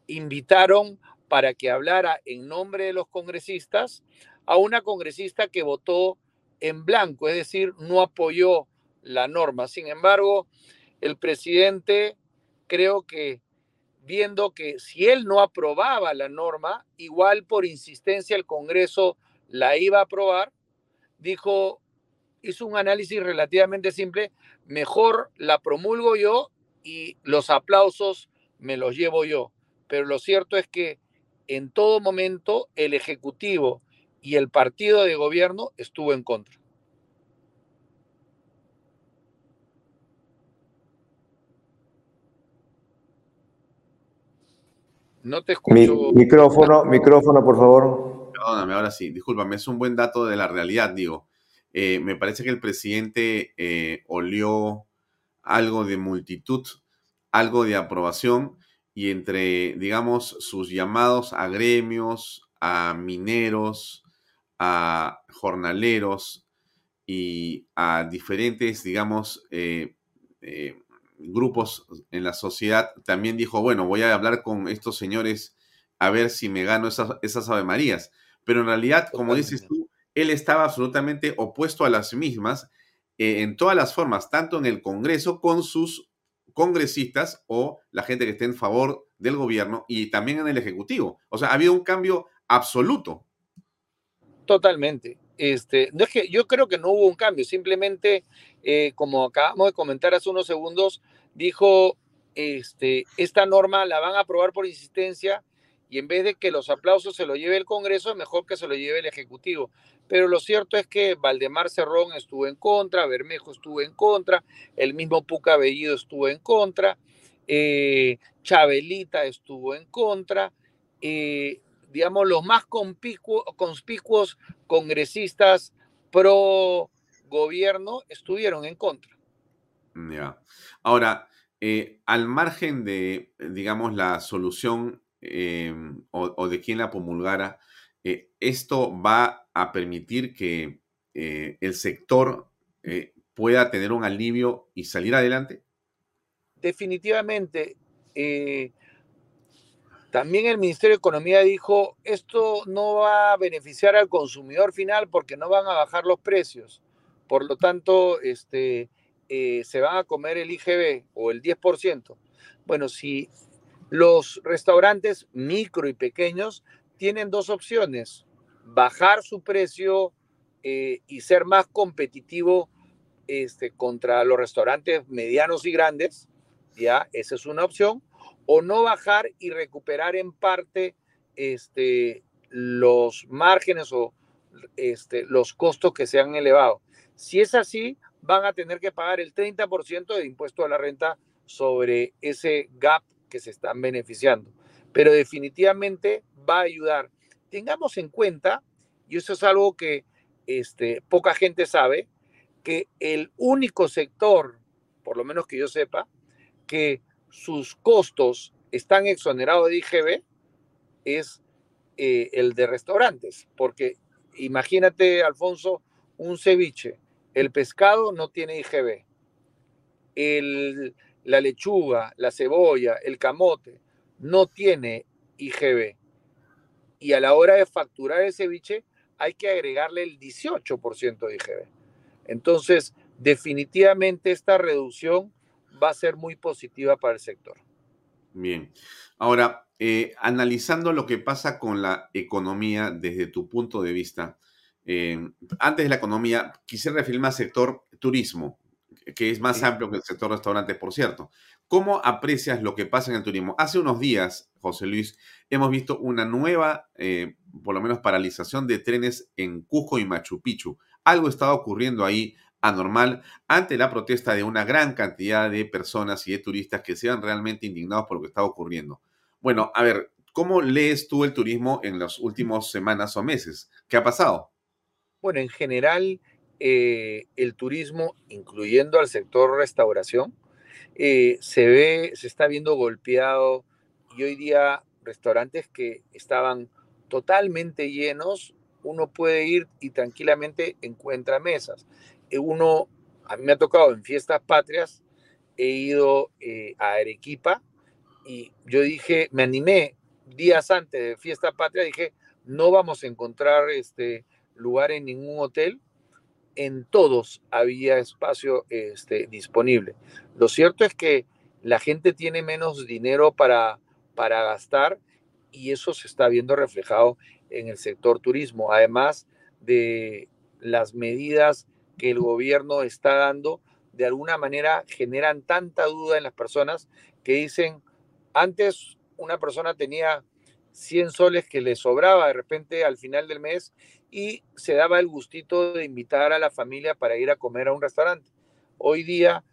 invitaron para que hablara en nombre de los congresistas a una congresista que votó en blanco, es decir, no apoyó la norma. Sin embargo, el presidente creo que viendo que si él no aprobaba la norma, igual por insistencia el Congreso la iba a aprobar, dijo, hizo un análisis relativamente simple, mejor la promulgo yo y los aplausos me los llevo yo. Pero lo cierto es que en todo momento el Ejecutivo y el partido de gobierno estuvo en contra. No te escucho. micrófono, micrófono, por favor. Perdóname, ahora sí, discúlpame, es un buen dato de la realidad, digo. Eh, me parece que el presidente eh, olió algo de multitud, algo de aprobación, y entre, digamos, sus llamados a gremios, a mineros, a jornaleros y a diferentes, digamos, eh, grupos en la sociedad, también dijo, bueno, voy a hablar con estos señores a ver si me gano esas, esas Ave Marías. Pero en realidad, como dices tú, él estaba absolutamente opuesto a las mismas eh, en todas las formas, tanto en el Congreso con sus congresistas o la gente que esté en favor del gobierno y también en el Ejecutivo. O sea, ha habido un cambio absoluto. Totalmente. Este, no es que yo creo que no hubo un cambio, simplemente, eh, como acabamos de comentar hace unos segundos, dijo, este, esta norma la van a aprobar por insistencia y en vez de que los aplausos se lo lleve el Congreso, es mejor que se lo lleve el Ejecutivo. Pero lo cierto es que Valdemar Cerrón estuvo en contra, Bermejo estuvo en contra, el mismo Puca Bellido estuvo en contra, eh, Chabelita estuvo en contra, eh, digamos, los más conspicuos congresistas pro gobierno estuvieron en contra. Ya. Ahora, eh, al margen de, digamos, la solución eh, o, de quién la promulgara, eh, ¿esto va a permitir que el sector pueda tener un alivio y salir adelante? Definitivamente. También el Ministerio de Economía dijo, esto no va a beneficiar al consumidor final porque no van a bajar los precios. Por lo tanto, este, eh, se van a comer el IGB o el 10%. Bueno, si los restaurantes micro y pequeños tienen dos opciones, bajar su precio eh, y ser más competitivo este, contra los restaurantes medianos y grandes, ya, esa es una opción, o no bajar y recuperar en parte este, los márgenes o este, los costos que se han elevado. Si es así, van a tener que pagar el 30% de impuesto a la renta sobre ese gap que se están beneficiando. Pero definitivamente va a ayudar. Tengamos en cuenta, y eso es algo que este, poca gente sabe, que el único sector, por lo menos que yo sepa, que sus costos están exonerados de IGB es eh, el de restaurantes, porque imagínate, Alfonso, un ceviche, el pescado no tiene IGB, la lechuga, la cebolla, el camote no tiene IGB. Y a la hora de facturar el ceviche hay que agregarle el 18% de IGB. Entonces, definitivamente esta reducción va a ser muy positiva para el sector. Bien. Ahora, eh, analizando lo que pasa con la economía desde tu punto de vista, eh, antes de la economía, quisiera referirme al sector turismo. que es más amplio que el sector restaurante, por cierto. ¿Cómo aprecias lo que pasa en el turismo? Hace unos días, José Luis, hemos visto una nueva, eh, por lo menos, paralización de trenes en Cusco y Machu Picchu. Algo estaba ocurriendo ahí anormal ante la protesta de una gran cantidad de personas y de turistas que sean realmente indignados por lo que estaba ocurriendo. Bueno, a ver, ¿cómo lees tú el turismo en las últimas semanas o meses? ¿Qué ha pasado? Bueno, en general, eh, el turismo, incluyendo al sector restauración, eh, se ve, se está viendo golpeado y hoy día restaurantes que estaban totalmente llenos, uno puede ir y tranquilamente encuentra mesas. Eh, uno, a mí me ha tocado en fiestas patrias, he ido a Arequipa y yo dije, me animé días antes de fiesta patria, dije, no vamos a encontrar este lugar en ningún hotel en todos había espacio este, disponible. Lo cierto es que la gente tiene menos dinero para, para gastar y eso se está viendo reflejado en el sector turismo, además de las medidas que el gobierno está dando, de alguna manera generan tanta duda en las personas que dicen, antes una persona tenía 100 soles que le sobraba de repente al final del mes y se daba el gustito de invitar a la familia para ir a comer a un restaurante. Hoy día,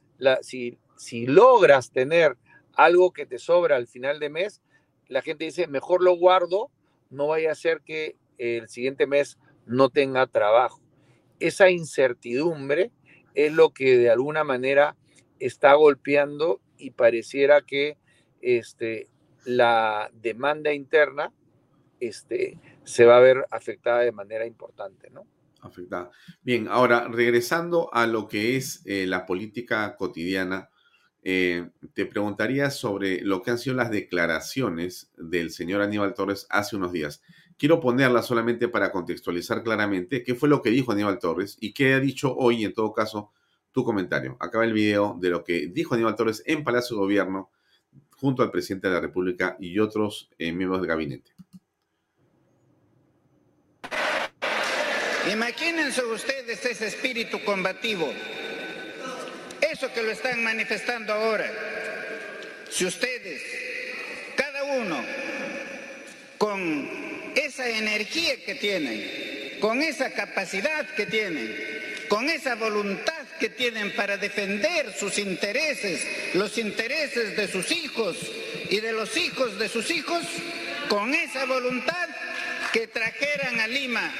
si, si logras tener algo que te sobra al final de mes, la gente dice, mejor lo guardo, no vaya a ser que el siguiente mes no tenga trabajo. Esa incertidumbre es lo que de alguna manera está golpeando y pareciera que este, la demanda interna este, se va a ver afectada de manera importante, ¿no? Afectada. Bien, ahora regresando a lo que es eh, la política cotidiana, eh, te preguntaría sobre lo que han sido las declaraciones del señor Aníbal Torres hace unos días. Quiero ponerlas solamente para contextualizar claramente qué fue lo que dijo Aníbal Torres y qué ha dicho hoy, en todo caso, tu comentario. Acaba el video de lo que dijo Aníbal Torres en Palacio de Gobierno junto al presidente de la República y otros eh, miembros del gabinete. Imagínense ustedes ese espíritu combativo, eso que lo están manifestando ahora. Si ustedes, cada uno, con esa energía que tienen, con esa capacidad que tienen, con esa voluntad que tienen para defender sus intereses, los intereses de sus hijos y de los hijos de sus hijos, con esa voluntad que trajeran a Lima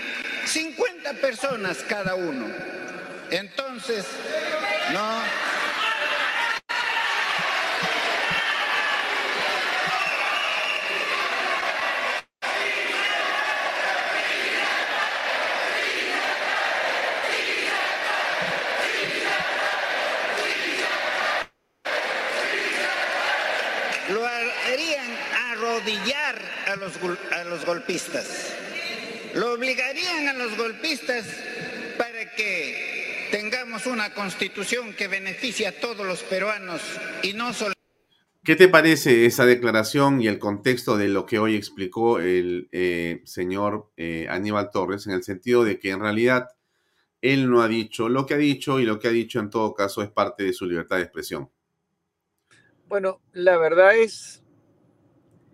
50 personas cada uno. Entonces, no. a los, a los golpistas. Lo obligarían a los golpistas para que tengamos una constitución que beneficie a todos los peruanos y no solo... ¿Qué te parece esa declaración y el contexto de lo que hoy explicó el eh, señor eh, Aníbal Torres en el sentido de que en realidad él no ha dicho lo que ha dicho y lo que ha dicho en todo caso es parte de su libertad de expresión? Bueno, la verdad es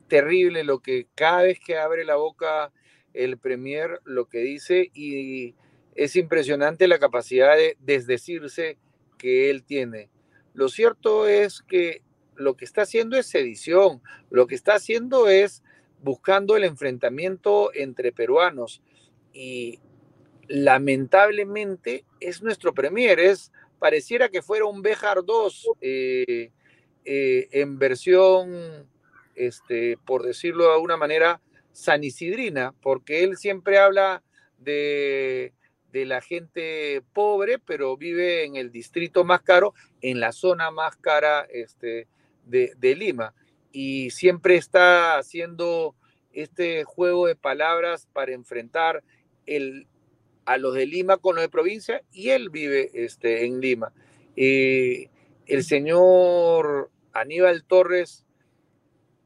terrible lo que cada vez que abre la boca el Premier lo que dice y es impresionante la capacidad de desdecirse que él tiene. Lo cierto es que lo que está haciendo es sedición, lo que está haciendo es buscando el enfrentamiento entre peruanos y lamentablemente es nuestro Premier, es pareciera que fuera un Bejar 2 eh, eh, en versión este, por decirlo de alguna manera, sanisidrina, porque él siempre habla de, la gente pobre, pero vive en el distrito más caro, en la zona más cara este, de, Lima. Y siempre está haciendo este juego de palabras para enfrentar el, a los de Lima con los de provincia y él vive este, en Lima. Eh, el señor Aníbal Torres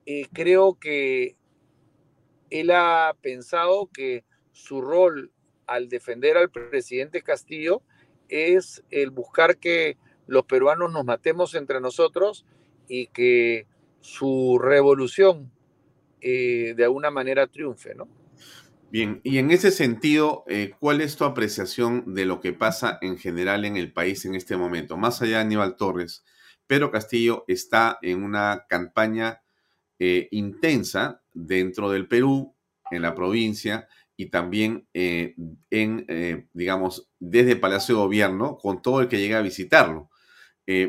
eh, creo que él ha pensado que su rol al defender al presidente Castillo es el buscar que los peruanos nos matemos entre nosotros y que su revolución eh, de alguna manera triunfe, ¿no? Bien, y en ese sentido, eh, ¿cuál es tu apreciación de lo que pasa en general en el país en este momento? Más allá de Aníbal Torres, Pedro Castillo está en una campaña eh, intensa dentro del Perú, en la provincia y también eh, en, eh, digamos, desde Palacio de Gobierno, con todo el que llega a visitarlo.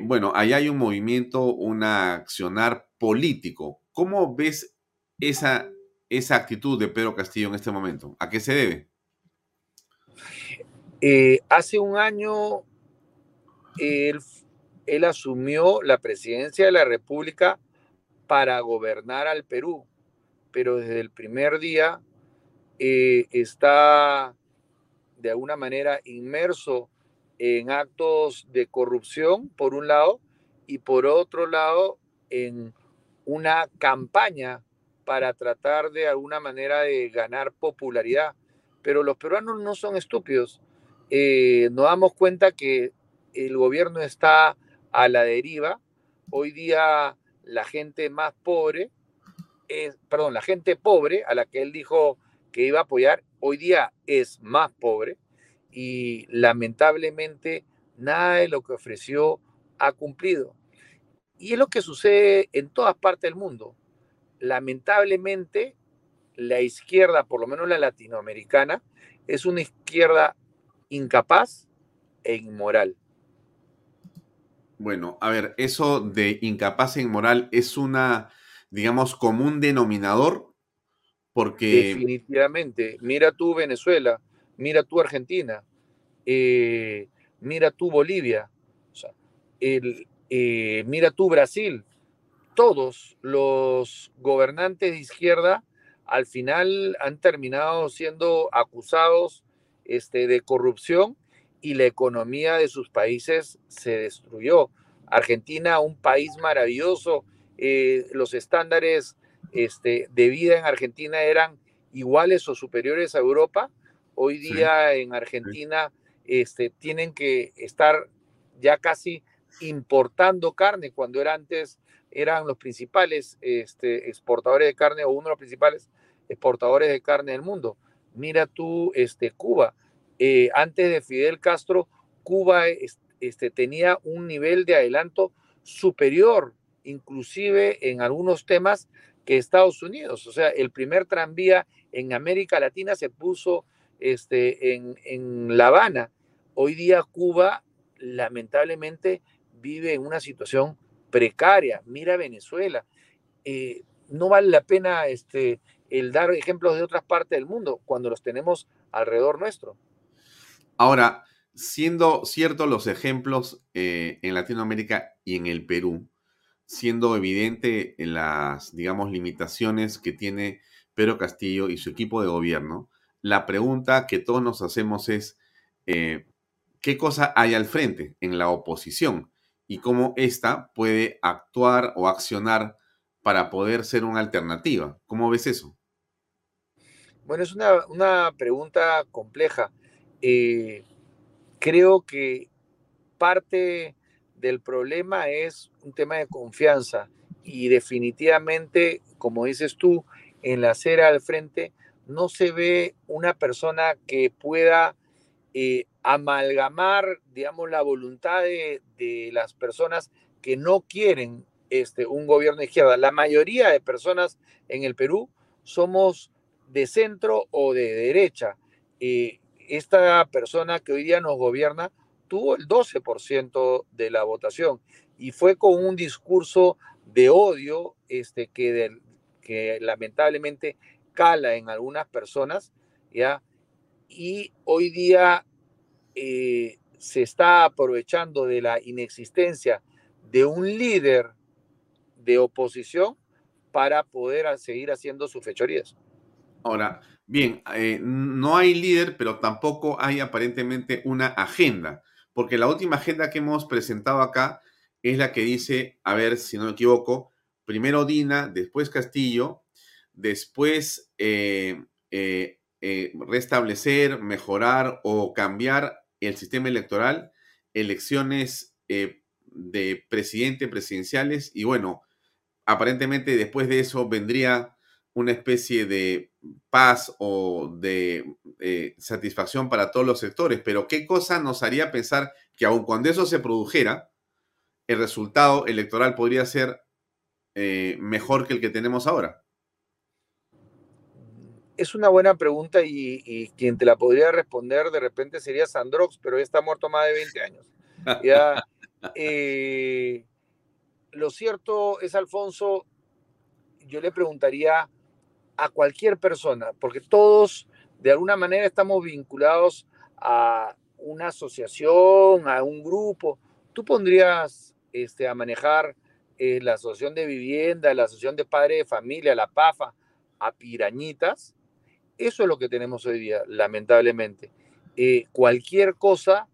bueno, ahí hay un movimiento, un accionar político. ¿Cómo ves esa, esa actitud de Pedro Castillo en este momento? ¿A qué se debe? hace un año él asumió la presidencia de la República para gobernar al Perú, pero desde el primer día eh, está de alguna manera inmerso en actos de corrupción, por un lado, y por otro lado, en una campaña para tratar de alguna manera de ganar popularidad. Pero los peruanos no son estúpidos. Eh, nos damos cuenta que el gobierno está a la deriva. Hoy día la gente más pobre, es, perdón, la gente pobre a la que él dijo que iba a apoyar, hoy día es más pobre y lamentablemente nada de lo que ofreció ha cumplido. Y es lo que sucede en todas partes del mundo. Lamentablemente, la izquierda, por lo menos la latinoamericana, es una izquierda incapaz e inmoral. Bueno, a ver, eso de incapaz e inmoral es una, digamos, común denominador porque... Definitivamente. Mira tú Venezuela, mira tú Argentina, eh, mira tú Bolivia, eh, mira tú Brasil. Todos los gobernantes de izquierda al final han terminado siendo acusados este, de corrupción y la economía de sus países se destruyó. Argentina, un país maravilloso, eh, los estándares este, de vida en Argentina eran iguales o superiores a Europa. Hoy día en Argentina este, tienen que estar ya casi importando carne cuando era antes eran los principales este, exportadores de carne o uno de los principales exportadores de carne del mundo. Mira tú, este, Cuba, eh, antes de Fidel Castro, Cuba este, tenía un nivel de adelanto superior, inclusive en algunos temas, que Estados Unidos. O sea, el primer tranvía en América Latina se puso este, en, La Habana. Hoy día Cuba, lamentablemente, vive en una situación precaria. Mira Venezuela. Eh, no vale la pena este, el dar ejemplos de otras partes del mundo cuando los tenemos alrededor nuestro. Ahora, siendo ciertos los ejemplos eh, en Latinoamérica y en el Perú, siendo evidente las, digamos, limitaciones que tiene Pedro Castillo y su equipo de gobierno, la pregunta que todos nos hacemos es, eh, ¿qué cosa hay al frente en la oposición? Y cómo ésta puede actuar o accionar para poder ser una alternativa. ¿Cómo ves eso? Bueno, es una, una pregunta compleja. Eh, creo que parte del problema es un tema de confianza y definitivamente, como dices tú, en la acera al frente no se ve una persona que pueda eh, amalgamar, digamos, la voluntad de, las personas que no quieren este, un gobierno de izquierda. La mayoría de personas en el Perú somos de centro o de derecha. Eh, esta persona que hoy día nos gobierna tuvo el 12% de la votación y fue con un discurso de odio este, que, que lamentablemente cala en algunas personas, ¿ya? Y hoy día eh, se está aprovechando de la inexistencia de un líder de oposición para poder seguir haciendo sus fechorías. Ahora, bien, eh, no hay líder, pero tampoco hay aparentemente una agenda, porque la última agenda que hemos presentado acá es la que dice, a ver si no me equivoco, primero Dina, después Castillo, después eh, eh, restablecer, mejorar o cambiar el sistema electoral, elecciones de presidente, presidenciales, y bueno, aparentemente después de eso vendría una especie de paz o de eh, satisfacción para todos los sectores, pero ¿qué cosa nos haría pensar que aun cuando eso se produjera, el resultado electoral podría ser eh, mejor que el que tenemos ahora? Es una buena pregunta y, quien te la podría responder de repente sería Sandrox, pero ya está muerto más de 20 años. Ya, [LAUGHS] eh, lo cierto es, Alfonso, yo le preguntaría a cualquier persona, porque todos de alguna manera estamos vinculados a una asociación, a un grupo. ¿Tú pondrías este, a manejar eh, la asociación de vivienda, la asociación de padres de familia, la PAFA, a pirañitas? Eso es lo que tenemos hoy día, lamentablemente. Eh, cualquier cosa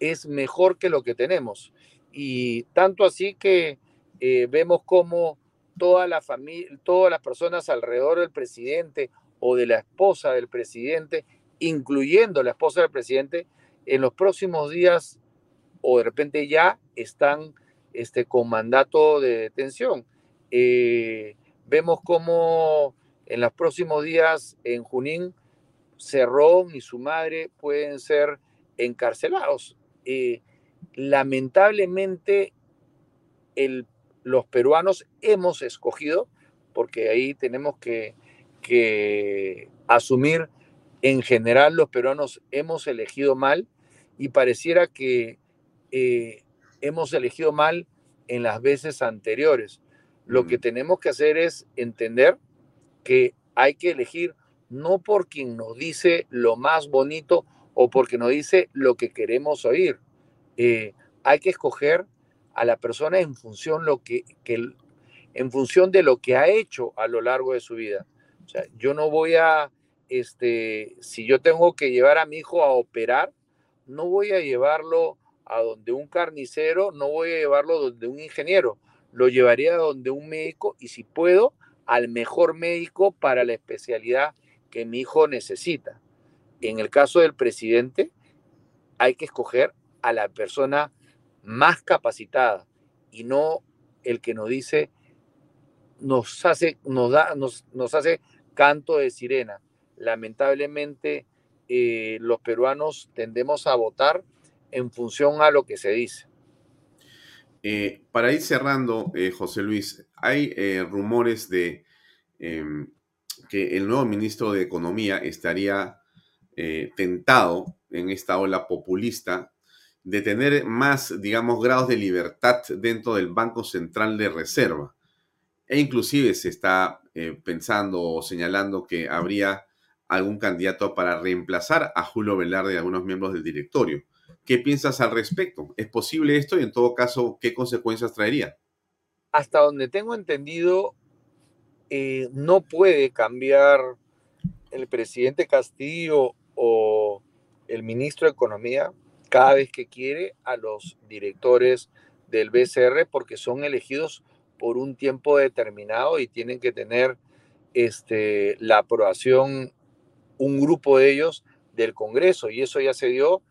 es mejor que lo que tenemos. Y tanto así que eh, vemos como toda la familia, todas las personas alrededor del presidente o de la esposa del presidente, incluyendo la esposa del presidente, en los próximos días o de repente ya están este, con mandato de detención. Eh, vemos como en los próximos días en Junín, Cerrón y su madre pueden ser encarcelados. Eh, lamentablemente, el los peruanos hemos escogido, porque ahí tenemos que, asumir, en general los peruanos hemos elegido mal y pareciera que eh, hemos elegido mal en las veces anteriores. Lo que tenemos que hacer es entender que hay que elegir no por quien nos dice lo más bonito o porque nos dice lo que queremos oír. Eh, hay que escoger a la persona en función, lo que, en función de lo que ha hecho a lo largo de su vida. O sea, yo no voy a, este, si yo tengo que llevar a mi hijo a operar, no voy a llevarlo a donde un carnicero, no voy a llevarlo donde un ingeniero, lo llevaría a donde un médico y si puedo, al mejor médico para la especialidad que mi hijo necesita. En el caso del presidente, hay que escoger a la persona más capacitada y no el que nos dice, nos hace, nos da, nos, nos hace canto de sirena. Lamentablemente, eh, los peruanos tendemos a votar en función a lo que se dice. Eh, para ir cerrando, eh, José Luis, hay rumores de em, que el nuevo ministro de Economía estaría tentado en esta ola populista de tener más, digamos, grados de libertad dentro del Banco Central de Reserva. E inclusive se está eh, pensando o señalando que habría algún candidato para reemplazar a Julio Velarde y algunos miembros del directorio. ¿Qué piensas al respecto? ¿Es posible esto y en todo caso qué consecuencias traería? Hasta donde tengo entendido, eh, no puede cambiar el presidente Castillo o el ministro de Economía cada vez que quiere a los directores del BCR porque son elegidos por un tiempo determinado y tienen que tener este, la aprobación, un grupo de ellos del Congreso y eso ya se dio.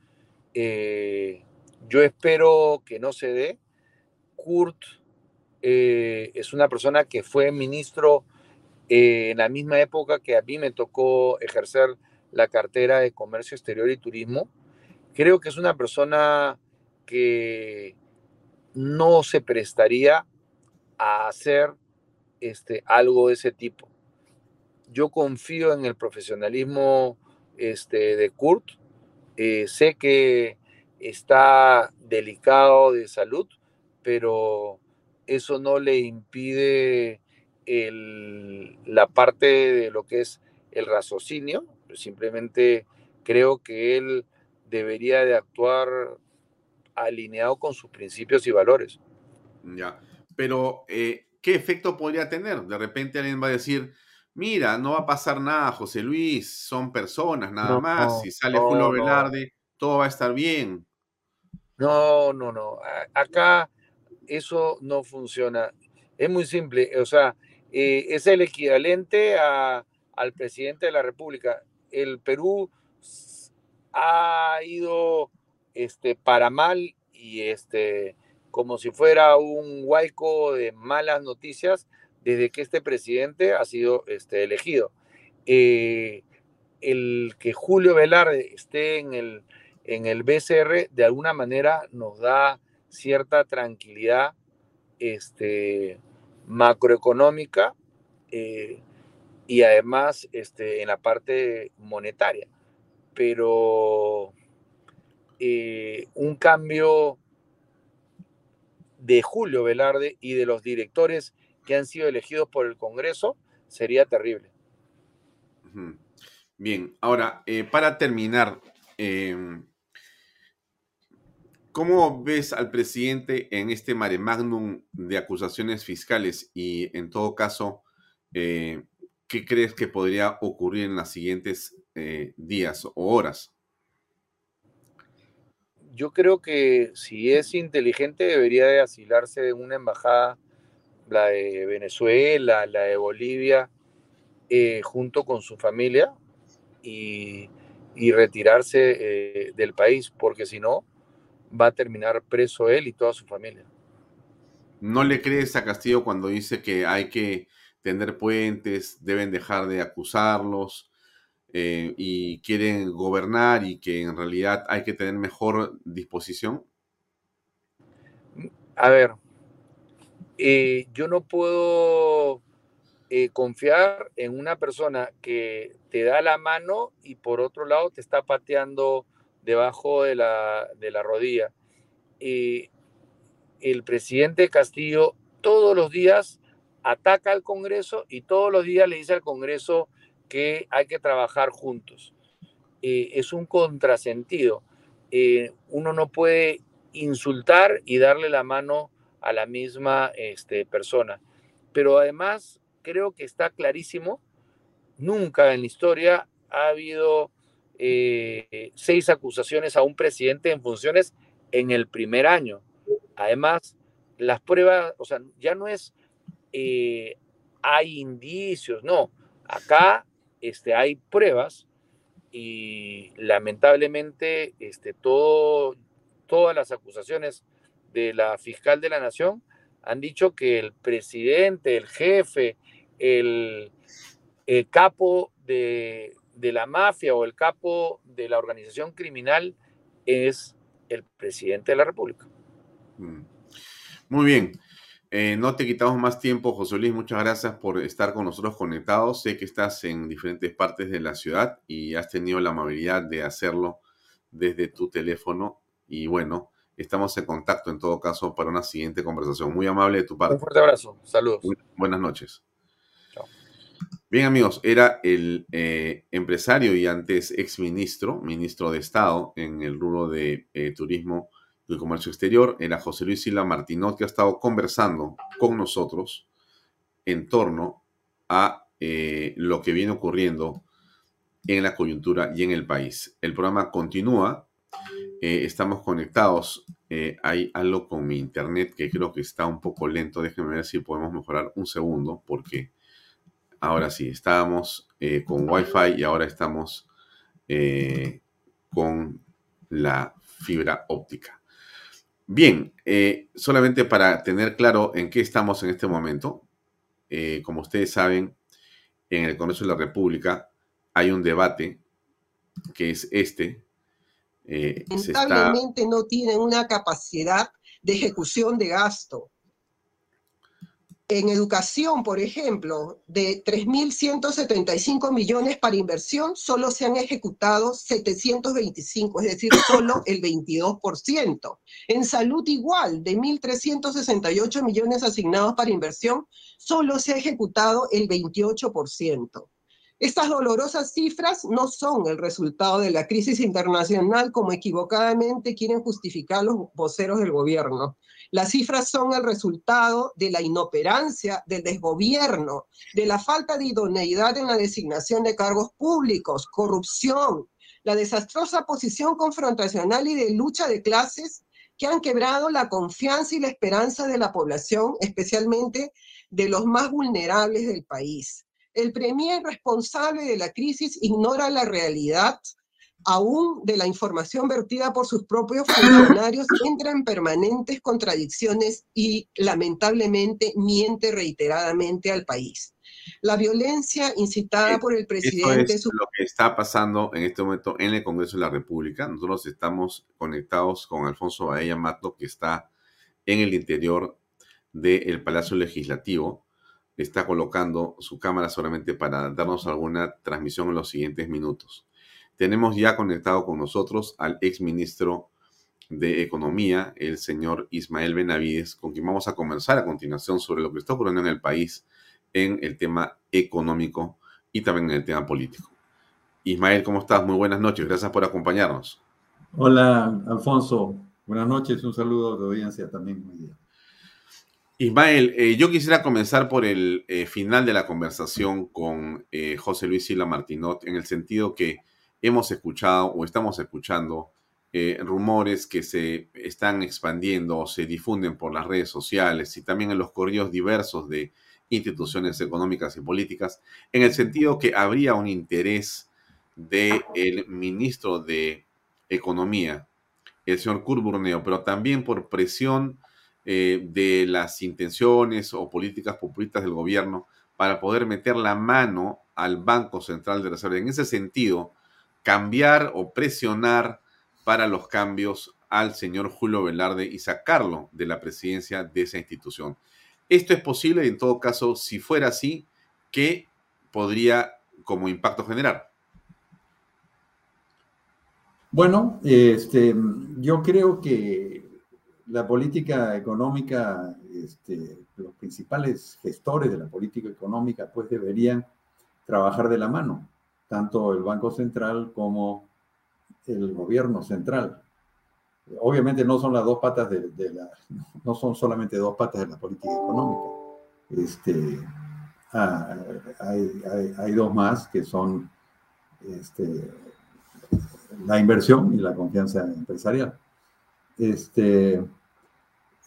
Eh, yo espero que no se dé. Kurt eh, es una persona que fue ministro eh, en la misma época que a mí me tocó ejercer la cartera de Comercio Exterior y Turismo creo que es una persona que no se prestaría a hacer este, algo de ese tipo. Yo confío en el profesionalismo este, de Kurt. Eh, sé que está delicado de salud, pero eso no le impide la parte de lo que es el raciocinio. Simplemente creo que él debería de actuar alineado con sus principios y valores. Ya, pero eh, ¿qué efecto podría tener? De repente alguien va a decir, mira, no va a pasar nada, José Luis, son personas nada más, si sale Julio Velarde, todo va a estar bien. No, no, no, acá eso no funciona. Es muy simple, o sea, eh, es el equivalente a, al presidente de la República. El Perú ha ido este, para mal y, este, como si fuera un huaico de malas noticias desde que este presidente ha sido este, elegido. Eh, el que Julio Velarde esté en el, en el BCR de alguna manera nos da cierta tranquilidad este, macroeconómica eh, y además este, en la parte monetaria. Pero eh, un cambio de Julio Velarde y de los directores que han sido elegidos por el Congreso sería terrible. Bien, ahora, eh, para terminar, em, ¿cómo ves al presidente en este mare magnum de acusaciones fiscales y, en todo caso, eh, qué crees que podría ocurrir en los siguientes eh, días o horas? Yo creo que si es inteligente debería de asilarse en una embajada, la de Venezuela, la de Bolivia, junto con su familia, y, retirarse eh, del país, porque si no, va a terminar preso él y toda su familia. ¿No le crees a Castillo cuando dice que hay que tender puentes, deben dejar de acusarlos eh, y quieren gobernar y que en realidad hay que tener mejor disposición? A ver, eh, yo no puedo confiar en una persona que te da la mano y por otro lado te está pateando debajo de la, de la rodilla. Y el presidente Castillo todos los días ataca al Congreso y todos los días le dice al Congreso que hay que trabajar juntos. Eh, es un contrasentido. Eh, uno no puede insultar y darle la mano a la misma este, persona. Pero además creo que está clarísimo Nunca en la historia ha habido eh, seis acusaciones a un presidente en funciones en el primer año. Además, las pruebas, o sea, ya no es hay indicios, no. Acá este, hay pruebas y lamentablemente este, todo, todas las acusaciones de la fiscal de la nación han dicho que el presidente, el jefe, el, el capo de, la mafia o el capo de la organización criminal es el presidente de la República. Mm. Muy bien. Eh, no te quitamos más tiempo, José Luis. Muchas gracias por estar con nosotros conectados. Sé que estás en diferentes partes de la ciudad y has tenido la amabilidad de hacerlo desde tu teléfono. Y bueno, estamos en contacto en todo caso para una siguiente conversación. Muy amable de tu parte. Un fuerte abrazo. Saludos. buenas noches. Bien amigos, era el eh, empresario y antes exministro, ministro de Estado en el rubro de eh, turismo y comercio exterior, era José Luis Silva Martinot, que ha estado conversando con nosotros en torno a eh, lo que viene ocurriendo en la coyuntura y en el país. El programa continúa, estamos conectados, hay algo con mi internet que creo que está un poco lento, déjenme ver si podemos mejorar un segundo, porque Ahora sí, estábamos eh, con Wi-Fi y ahora estamos eh, con la fibra óptica. Bien, eh, solamente para tener claro en qué estamos en este momento, como ustedes saben, en el Congreso de la República hay un debate que es este. Lamentablemente no tienen una capacidad de ejecución de gasto en educación, por ejemplo, de 3.175 millones para inversión, solo se han ejecutado 725, es decir, [COUGHS] solo el 22%. En salud igual, de 1.368 millones asignados para inversión, solo se ha ejecutado el 28%. Estas dolorosas cifras no son el resultado de la crisis internacional como equivocadamente quieren justificar los voceros del gobierno. Las cifras son el resultado de la inoperancia, del desgobierno, de la falta de idoneidad en la designación de cargos públicos, corrupción, la desastrosa posición confrontacional y de lucha de clases que han quebrado la confianza y la esperanza de la población, especialmente de los más vulnerables del país. El premier responsable de la crisis ignora la realidad aún de la información vertida por sus propios funcionarios, [COUGHS] entra en permanentes contradicciones y lamentablemente miente reiteradamente al país. La violencia incitada por el presidente... Esto es lo que está pasando en este momento en el Congreso de la República. Nosotros estamos conectados con Alfonso Baella Mato, que está en el interior del Palacio Legislativo. Está colocando su cámara solamente para darnos alguna transmisión en los siguientes minutos. Tenemos ya conectado con nosotros al exministro de Economía, el señor Ismael Benavides, con quien vamos a conversar a continuación sobre lo que está ocurriendo en el país en el tema económico y también en el tema político. Ismael, ¿cómo estás? Muy buenas noches. Gracias por acompañarnos. Hola, Alfonso. Buenas noches. Un saludo de audiencia también. Ismael, eh, yo quisiera comenzar por el eh, final de la conversación con eh, José Luis Sila Martinot, en el sentido que hemos escuchado o estamos escuchando rumores que se están expandiendo o se difunden por las redes sociales y también en los correos diversos de instituciones económicas y políticas, en el sentido que habría un interés del ministro de Economía, el señor Curburneo, pero también por presión eh, de las intenciones o políticas populistas del gobierno para poder meter la mano al Banco Central de Reserva. En ese sentido, cambiar o presionar para los cambios al señor Julio Velarde y sacarlo de la presidencia de esa institución. Esto es posible en todo caso, si fuera así, ¿qué podría como impacto generar? Bueno, este, yo creo que la política económica, este, los principales gestores de la política económica, pues deberían trabajar de la mano, tanto el Banco Central como el gobierno central. Obviamente no son las dos patas de, la, no son solamente dos patas de la política económica. Este, ah, hay, dos más que son este, la inversión y la confianza empresarial. Este,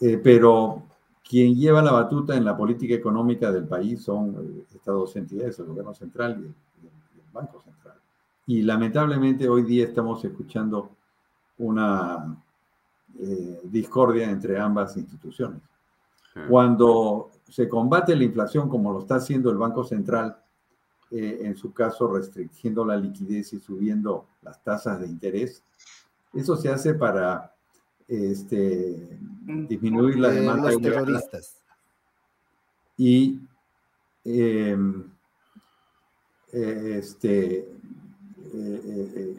eh, pero quien lleva la batuta en la política económica del país son estas dos entidades, el gobierno central y el Banco Central. Y lamentablemente hoy día estamos escuchando una eh, discordia entre ambas instituciones. Cuando se combate la inflación como lo está haciendo el Banco Central, eh, en su caso restringiendo la liquidez y subiendo las tasas de interés, eso se hace para este, disminuir la demanda. De terroristas. Y em, eh, este,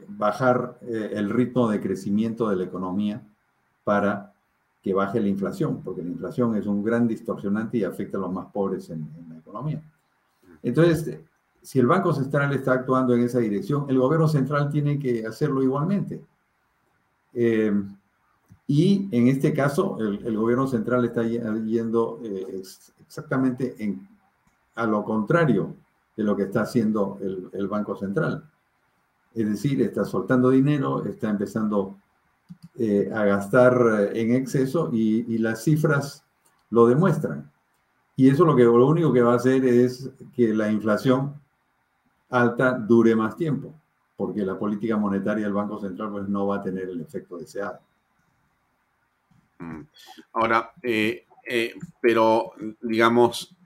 bajar el ritmo de crecimiento de la economía para que baje la inflación, porque la inflación es un gran distorsionante y afecta a los más pobres en, la economía. Entonces, si el Banco Central está actuando en esa dirección, el gobierno central tiene que hacerlo igualmente. Eh, y en este caso, el, gobierno central está yendo eh, exactamente en, a lo contrario de lo que está haciendo el, el, Banco Central. Es decir, está soltando dinero, está empezando eh, a gastar eh, en exceso y, las cifras lo demuestran. Y eso lo, que, lo único que va a hacer es que la inflación alta dure más tiempo, porque la política monetaria del Banco Central pues, no va a tener el efecto deseado. Mm. Ahora, eh, pero digamos,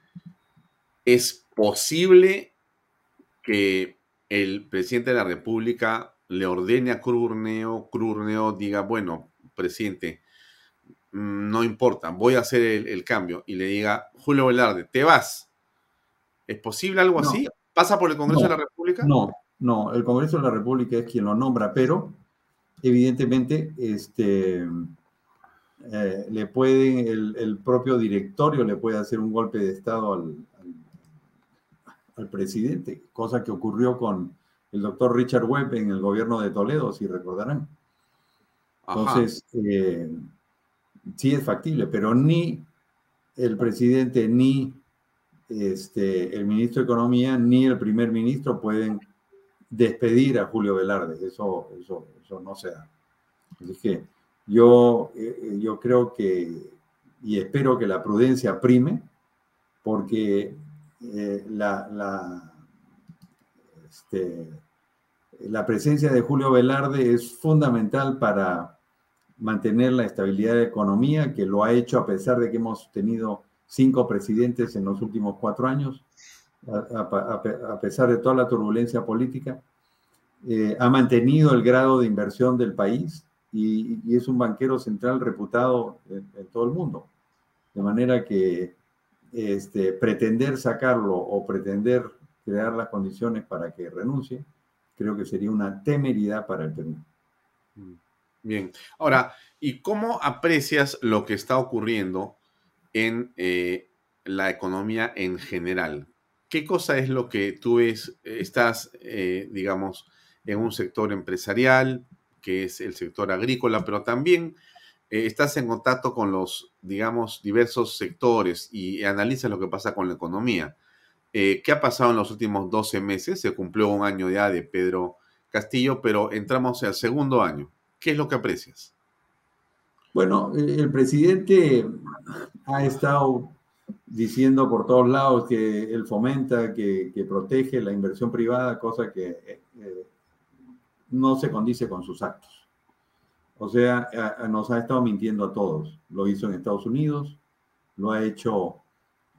¿es posible que el presidente de la República le ordene a Crurneo, Crurneo diga, bueno, presidente, mm, no importa, voy a hacer el, cambio y le diga, Julio Velarde, te vas. ¿Es posible algo así? ¿Pasa por el Congreso de la República? No, no, el Congreso de la República es quien lo nombra, pero evidentemente este, eh, le pueden, el, propio directorio le puede hacer un golpe de Estado al, al presidente, cosa que ocurrió con el doctor Richard Webb en el gobierno de Toledo, si recordarán. Entonces, eh, sí es factible, pero ni el presidente, ni este, el ministro de Economía, ni el primer ministro pueden despedir a Julio Velarde. Eso, eso, eso no se da. Así que yo, eh, yo creo que, y espero que la prudencia prime, porque eh, la, la este, la presencia de Julio Velarde es fundamental para mantener la estabilidad de la economía, que lo ha hecho a pesar de que hemos tenido cinco presidentes en los últimos cuatro años, a, pesar de toda la turbulencia política. Eh, ha mantenido el grado de inversión del país y, es un banquero central reputado en, todo el mundo. De manera que este, pretender sacarlo o pretender crear las condiciones para que renuncie, creo que sería una temeridad para el Perú. Bien, ahora, ¿y cómo aprecias lo que está ocurriendo en eh, la economía en general? ¿Qué cosa es lo que tú ves, estás, eh, digamos, en un sector empresarial, que es el sector agrícola, pero también eh, estás en contacto con los, digamos, diversos sectores y analizas lo que pasa con la economía. ¿Qué ha pasado en los últimos 12 meses? Se cumplió un año ya de Pedro Castillo, pero entramos al segundo año. ¿Qué es lo que aprecias? Bueno, el presidente ha estado diciendo por todos lados que él fomenta, que, protege la inversión privada, cosa que eh, eh, no se condice con sus actos. O sea, nos ha estado mintiendo a todos. Lo hizo en Estados Unidos, lo ha hecho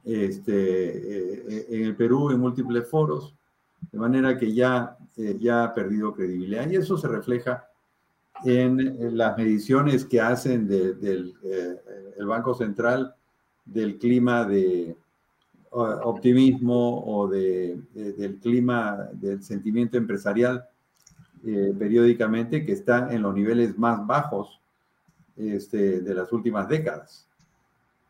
este, eh, en el Perú en múltiples foros, de manera que ya, ya ha perdido credibilidad. Y eso se refleja en, las mediciones que hacen del eh, el Banco Central del clima de optimismo o de, del clima del sentimiento empresarial eh, periódicamente que está en los niveles más bajos este, de las últimas décadas.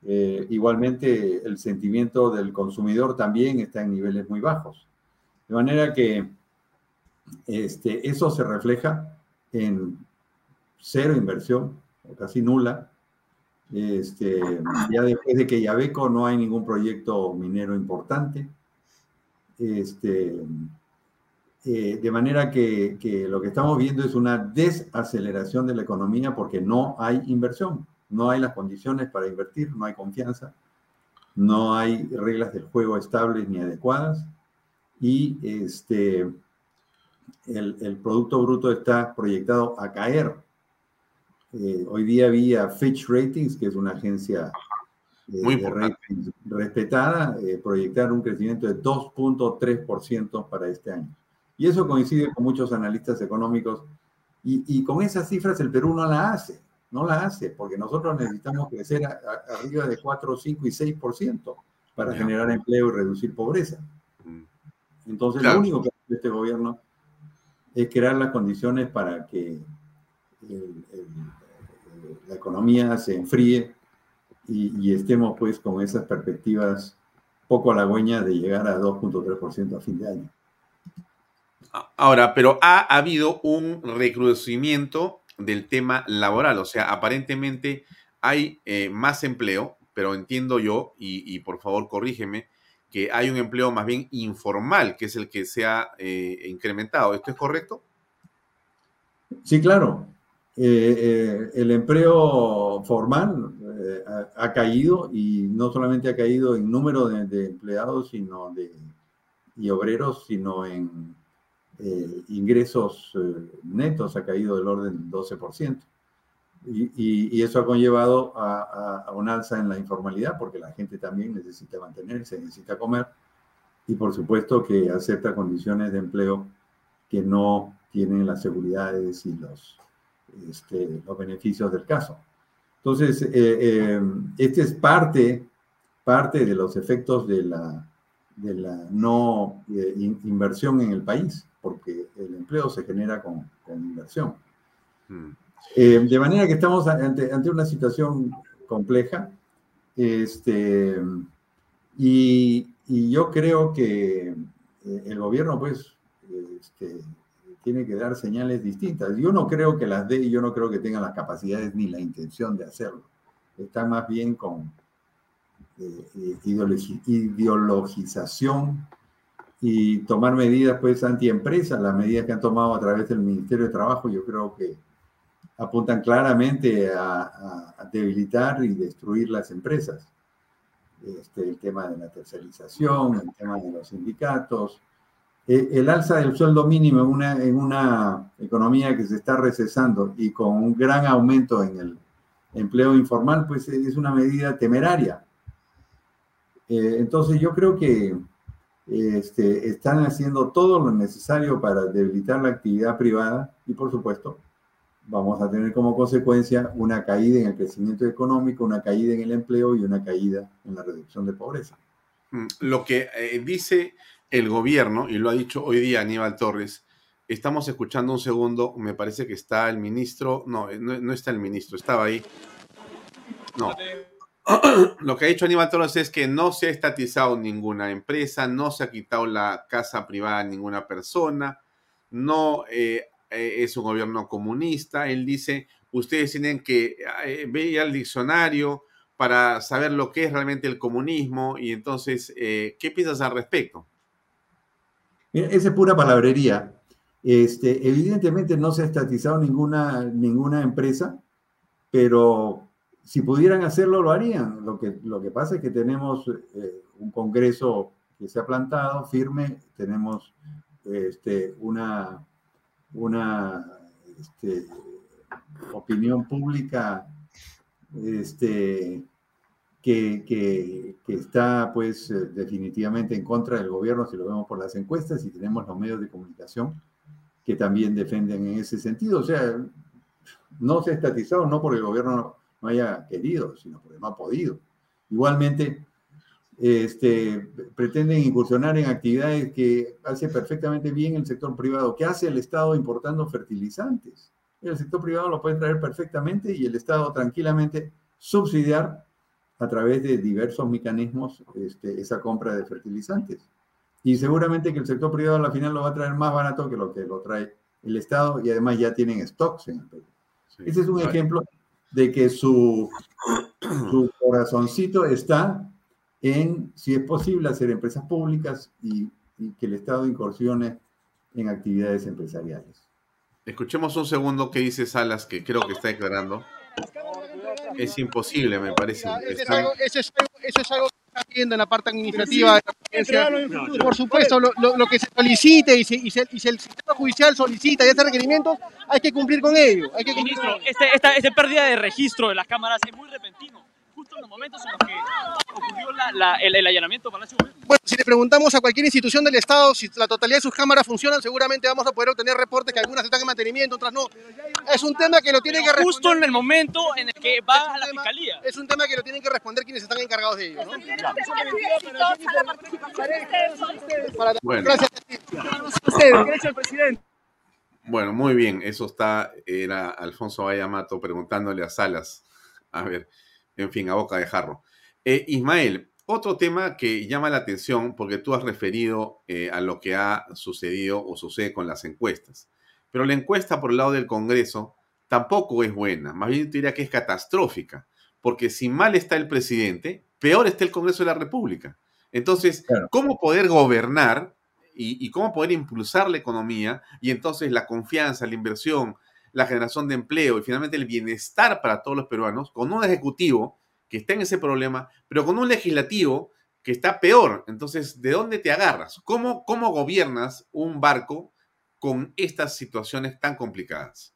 Eh, igualmente, el sentimiento del consumidor también está en niveles muy bajos. De manera que este, eso se refleja en cero inversión, o casi nula. Este, ya después de que Yabeco no hay ningún proyecto minero importante. Este, eh, de manera que, que, lo que estamos viendo es una desaceleración de la economía porque no hay inversión, no hay las condiciones para invertir, no hay confianza, no hay reglas del juego estables ni adecuadas y este, el, el Producto Bruto está proyectado a caer eh, hoy día había Fitch Ratings, que es una agencia eh, respetada, eh, proyectar un crecimiento de 2.3% para este año. Y eso coincide con muchos analistas económicos. Y, con esas cifras el Perú no la hace, no la hace, porque nosotros necesitamos crecer arriba de 4, 5 y 6% para generar empleo y reducir pobreza. Mm. Entonces, lo único que hace este gobierno es crear las condiciones para que el, la economía se enfríe y, estemos pues con esas perspectivas poco halagüeñas de llegar a 2.3% a fin de año. Ahora, pero ha habido un recrudecimiento del tema laboral, o sea, aparentemente hay eh, más empleo, pero entiendo yo, y, por favor corrígeme, que hay un empleo más bien informal, que es el que se ha eh, incrementado. ¿Esto es correcto? Sí, claro. Eh, el empleo formal ha, caído y no solamente ha caído en número de, empleados sino de, y obreros, sino en ingresos netos ha caído del orden del 12%. Y, eso ha conllevado a, un alza en la informalidad porque la gente también necesita mantenerse, necesita comer y por supuesto que acepta condiciones de empleo que no tienen las seguridades y los este, los beneficios del caso. Entonces, eh, eh, este es parte, parte de los efectos de la, de la no eh, inversión en el país, porque el empleo se genera con, inversión. Hmm. de manera que estamos ante, ante, una situación compleja, este, y, y yo creo que el gobierno, pues, este, tiene que dar señales distintas. Yo no creo que las dé y yo no creo que tengan las capacidades ni la intención de hacerlo. Está más bien con eh, eh, ideologización y tomar medidas pues antiempresas, las medidas que han tomado a través del Ministerio de Trabajo, yo creo que apuntan claramente a, debilitar y destruir las empresas. Este, el tema de la tercerización, el tema de los sindicatos, eh, el alza del sueldo mínimo en una, en una economía que se está recesando y con un gran aumento en el empleo informal, pues es una medida temeraria. Eh, entonces yo creo que este, están haciendo todo lo necesario para debilitar la actividad privada y por supuesto vamos a tener como consecuencia una caída en el crecimiento económico, una caída en el empleo y una caída en la reducción de pobreza. Mm, lo que eh, dice el gobierno, y lo ha dicho hoy día Aníbal Torres, estamos escuchando un segundo, me parece que está el ministro, no, eh, no, no está el ministro, estaba ahí. No. [CLEARS THROAT] Lo que ha dicho Aníbal Torres es que no se ha estatizado ninguna empresa, no se ha quitado la casa privada a ninguna persona, no eh, eh, es un gobierno comunista. Él dice, ustedes tienen que eh, ver al diccionario para saber lo que es realmente el comunismo y entonces, eh, ¿qué piensas al respecto? Mira, esa es pura palabrería. Este, evidentemente no se ha estatizado ninguna, ninguna empresa, pero si pudieran hacerlo, lo harían. Lo que, lo que pasa es que tenemos un Congreso que se ha plantado firme, tenemos este, una una este, opinión pública este, que, que, está pues eh, definitivamente en contra del gobierno si lo vemos por las encuestas y tenemos los medios de comunicación que también defienden en ese sentido. O sea, no se ha estatizado no porque el gobierno no haya querido, sino porque no ha podido. Igualmente, este, pretenden incursionar en actividades que hace perfectamente bien el sector privado. ¿Qué hace el Estado importando fertilizantes? El sector privado lo puede traer perfectamente y el Estado tranquilamente subsidiar a través de diversos mecanismos este, esa compra de fertilizantes. Y seguramente que el sector privado a la final lo va a traer más barato que lo que lo trae el Estado y además ya tienen stocks en el Perú. Ese es un ejemplo de que su, su corazoncito está en, si es posible, hacer empresas públicas y, que el Estado incursione en actividades empresariales. Escuchemos un segundo que dice Salas, que creo que está declarando. Es imposible, me parece. Eso es algo, viendo en la parte administrativa de la Por supuesto, lo, que se solicite y, si el sistema judicial solicita y hace requerimientos, hay que cumplir con ello. Hay que Ministro, este, esta, esta pérdida de registro de las cámaras es muy repentino en los momentos en los que ocurrió el, allanamiento Palacio Bueno, si le preguntamos a cualquier institución del Estado si la totalidad de sus cámaras funcionan, seguramente vamos a poder obtener reportes que algunas están en mantenimiento, otras no. Es un tema que lo tienen que responder. Justo en el momento en el que va a la fiscalía. Es un tema que lo tienen que responder quienes están encargados de ello. ¿no? Bueno. Gracias. Gracias al presidente. Bueno, muy bien. Eso está, era Alfonso Vallamato preguntándole a Salas. A ver, en fin, a boca de jarro. Eh, Ismael, otro tema que llama la atención, porque tú has referido eh, a lo que ha sucedido o sucede con las encuestas, pero la encuesta por el lado del Congreso tampoco es buena, más bien te diría que es catastrófica, porque si mal está el presidente, peor está el Congreso de la República. Entonces, ¿cómo poder gobernar y, y, cómo poder impulsar la economía y entonces la confianza, la inversión, la generación de empleo y finalmente el bienestar para todos los peruanos, con un ejecutivo que está en ese problema, pero con un legislativo que está peor. Entonces, ¿de dónde te agarras? ¿Cómo, cómo gobiernas un barco con estas situaciones tan complicadas?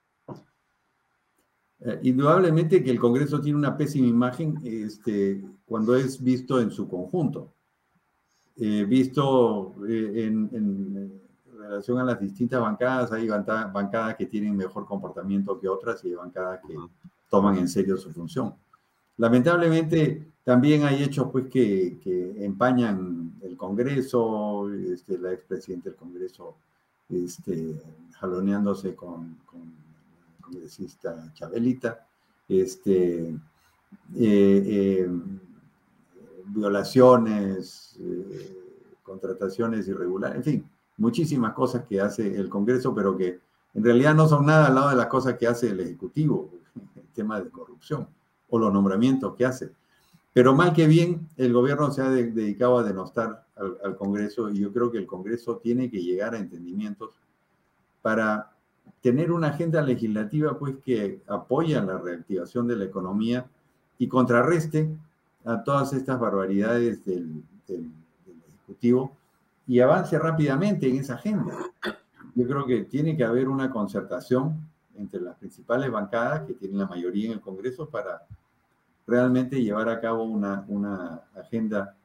Eh, indudablemente que el Congreso tiene una pésima imagen este, cuando es visto en su conjunto. Eh, visto eh, en relación a las distintas bancadas, hay bancadas que tienen mejor comportamiento que otras y hay bancadas que toman en serio su función. Lamentablemente, también hay hechos pues, que, que empañan el Congreso, este, la expresidenta del Congreso este, jaloneándose con, con el congresista Chabelita, este, eh, eh, violaciones, eh, contrataciones irregulares, en fin, muchísimas cosas que hace el Congreso, pero que en realidad no son nada al lado de las cosas que hace el Ejecutivo, [LAUGHS] el tema de corrupción o los nombramientos que hace. Pero mal que bien, el gobierno se ha dedicado a denostar al, Congreso y yo creo que el Congreso tiene que llegar a entendimientos para tener una agenda legislativa pues que apoya la reactivación de la economía y contrarreste a todas estas barbaridades del Ejecutivo y avance rápidamente en esa agenda. Yo creo que tiene que haber una concertación entre las principales bancadas que tienen la mayoría en el Congreso para realmente llevar a cabo una, una agenda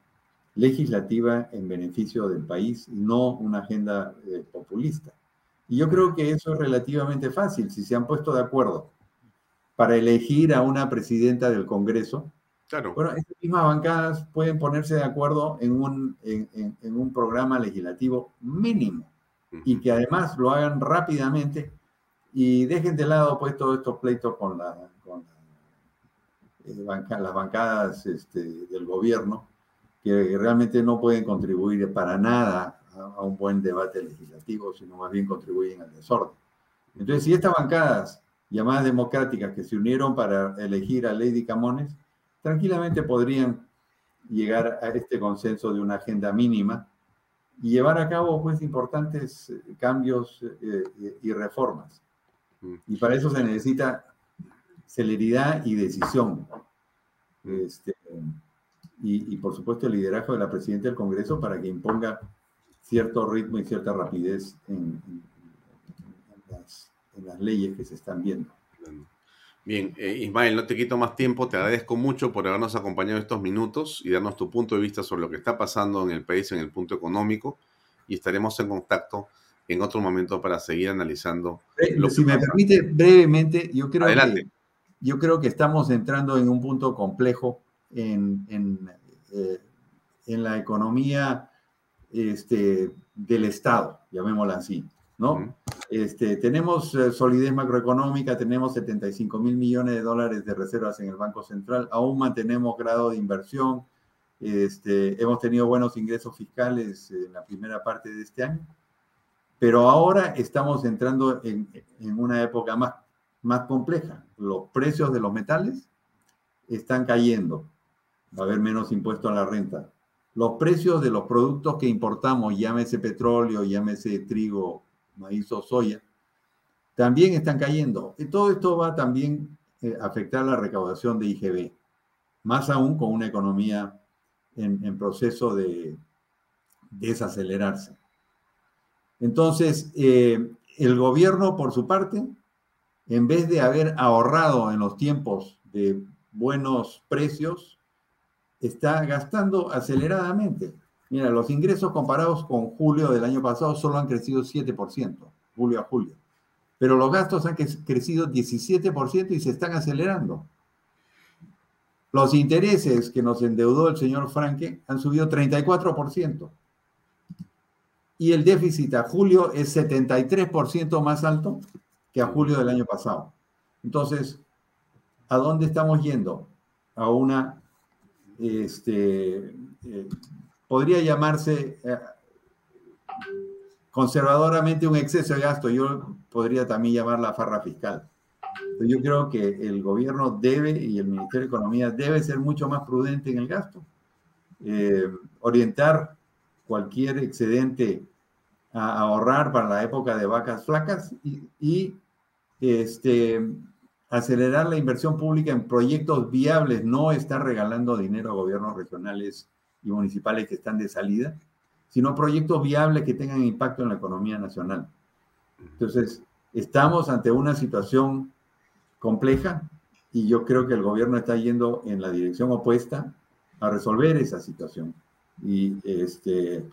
legislativa en beneficio del país no una agenda eh, populista. Y yo creo que eso es relativamente fácil. Si se han puesto de acuerdo para elegir a una presidenta del Congreso, claro. bueno, estas mismas bancadas pueden ponerse de acuerdo en un, en, en, un programa legislativo mínimo y que además lo hagan rápidamente y dejen de lado pues todos estos pleitos con, la, con eh, las bancadas este, del gobierno que realmente no pueden contribuir para nada a, un buen debate legislativo, sino más bien contribuyen al desorden. Entonces, si estas bancadas llamadas democráticas que se unieron para elegir a Lady Camones, tranquilamente podrían llegar a este consenso de una agenda mínima y llevar a cabo pues importantes eh, cambios eh, y reformas. Mm. Y para eso se necesita celeridad y decisión. Este, y, por supuesto el liderazgo de la presidenta del Congreso para que imponga cierto ritmo y cierta rapidez en, las, leyes que se están viendo. Bien, eh, Ismael, no te quito más tiempo, te agradezco mucho por habernos acompañado estos minutos y darnos tu punto de vista sobre lo que está pasando en el país en el punto económico y estaremos en contacto en otro momento para seguir analizando. Eh, si me permite brevemente, yo creo, Que, yo creo que estamos entrando en un punto complejo en, eh, en, la economía este, del Estado, llamémosla así, ¿no? Este, tenemos eh, solidez macroeconómica, tenemos 75 mil millones de dólares de reservas en el Banco Central, aún mantenemos grado de inversión, este, hemos tenido buenos ingresos fiscales en la primera parte de este año, pero ahora estamos entrando en, en una época más, más compleja. Los precios de los metales están cayendo, va a haber menos impuesto a la renta. Los precios de los productos que importamos, llámese petróleo, llámese trigo, maíz o soya, también están cayendo. Y todo esto va también a eh, afectar la recaudación de IGB, más aún con una economía en, proceso de desacelerarse. Entonces, eh, el gobierno, por su parte, en vez de haber ahorrado en los tiempos de buenos precios, está gastando aceleradamente. Mira, los ingresos comparados con julio del año pasado solo han crecido 7%, julio a julio. Pero los gastos han crecido 17% y se están acelerando. Los intereses que nos endeudó el señor Franke han subido 34%. Y el déficit a julio es 73% más alto que a julio del año pasado. Entonces, ¿a dónde estamos yendo? A una este, eh, podría llamarse eh, conservadoramente un exceso de gasto. Yo podría también llamarla farra fiscal. Yo creo que el gobierno debe y el Ministerio de Economía debe ser mucho más prudente en el gasto. Eh, orientar cualquier excedente a ahorrar para la época de vacas flacas y, y este, acelerar la inversión pública en proyectos viables, no estar regalando dinero a gobiernos regionales y municipales que están de salida, sino proyectos viables que tengan impacto en la economía nacional. Entonces, estamos ante una situación compleja y yo creo que el gobierno está yendo en la dirección opuesta a resolver esa situación. Y este,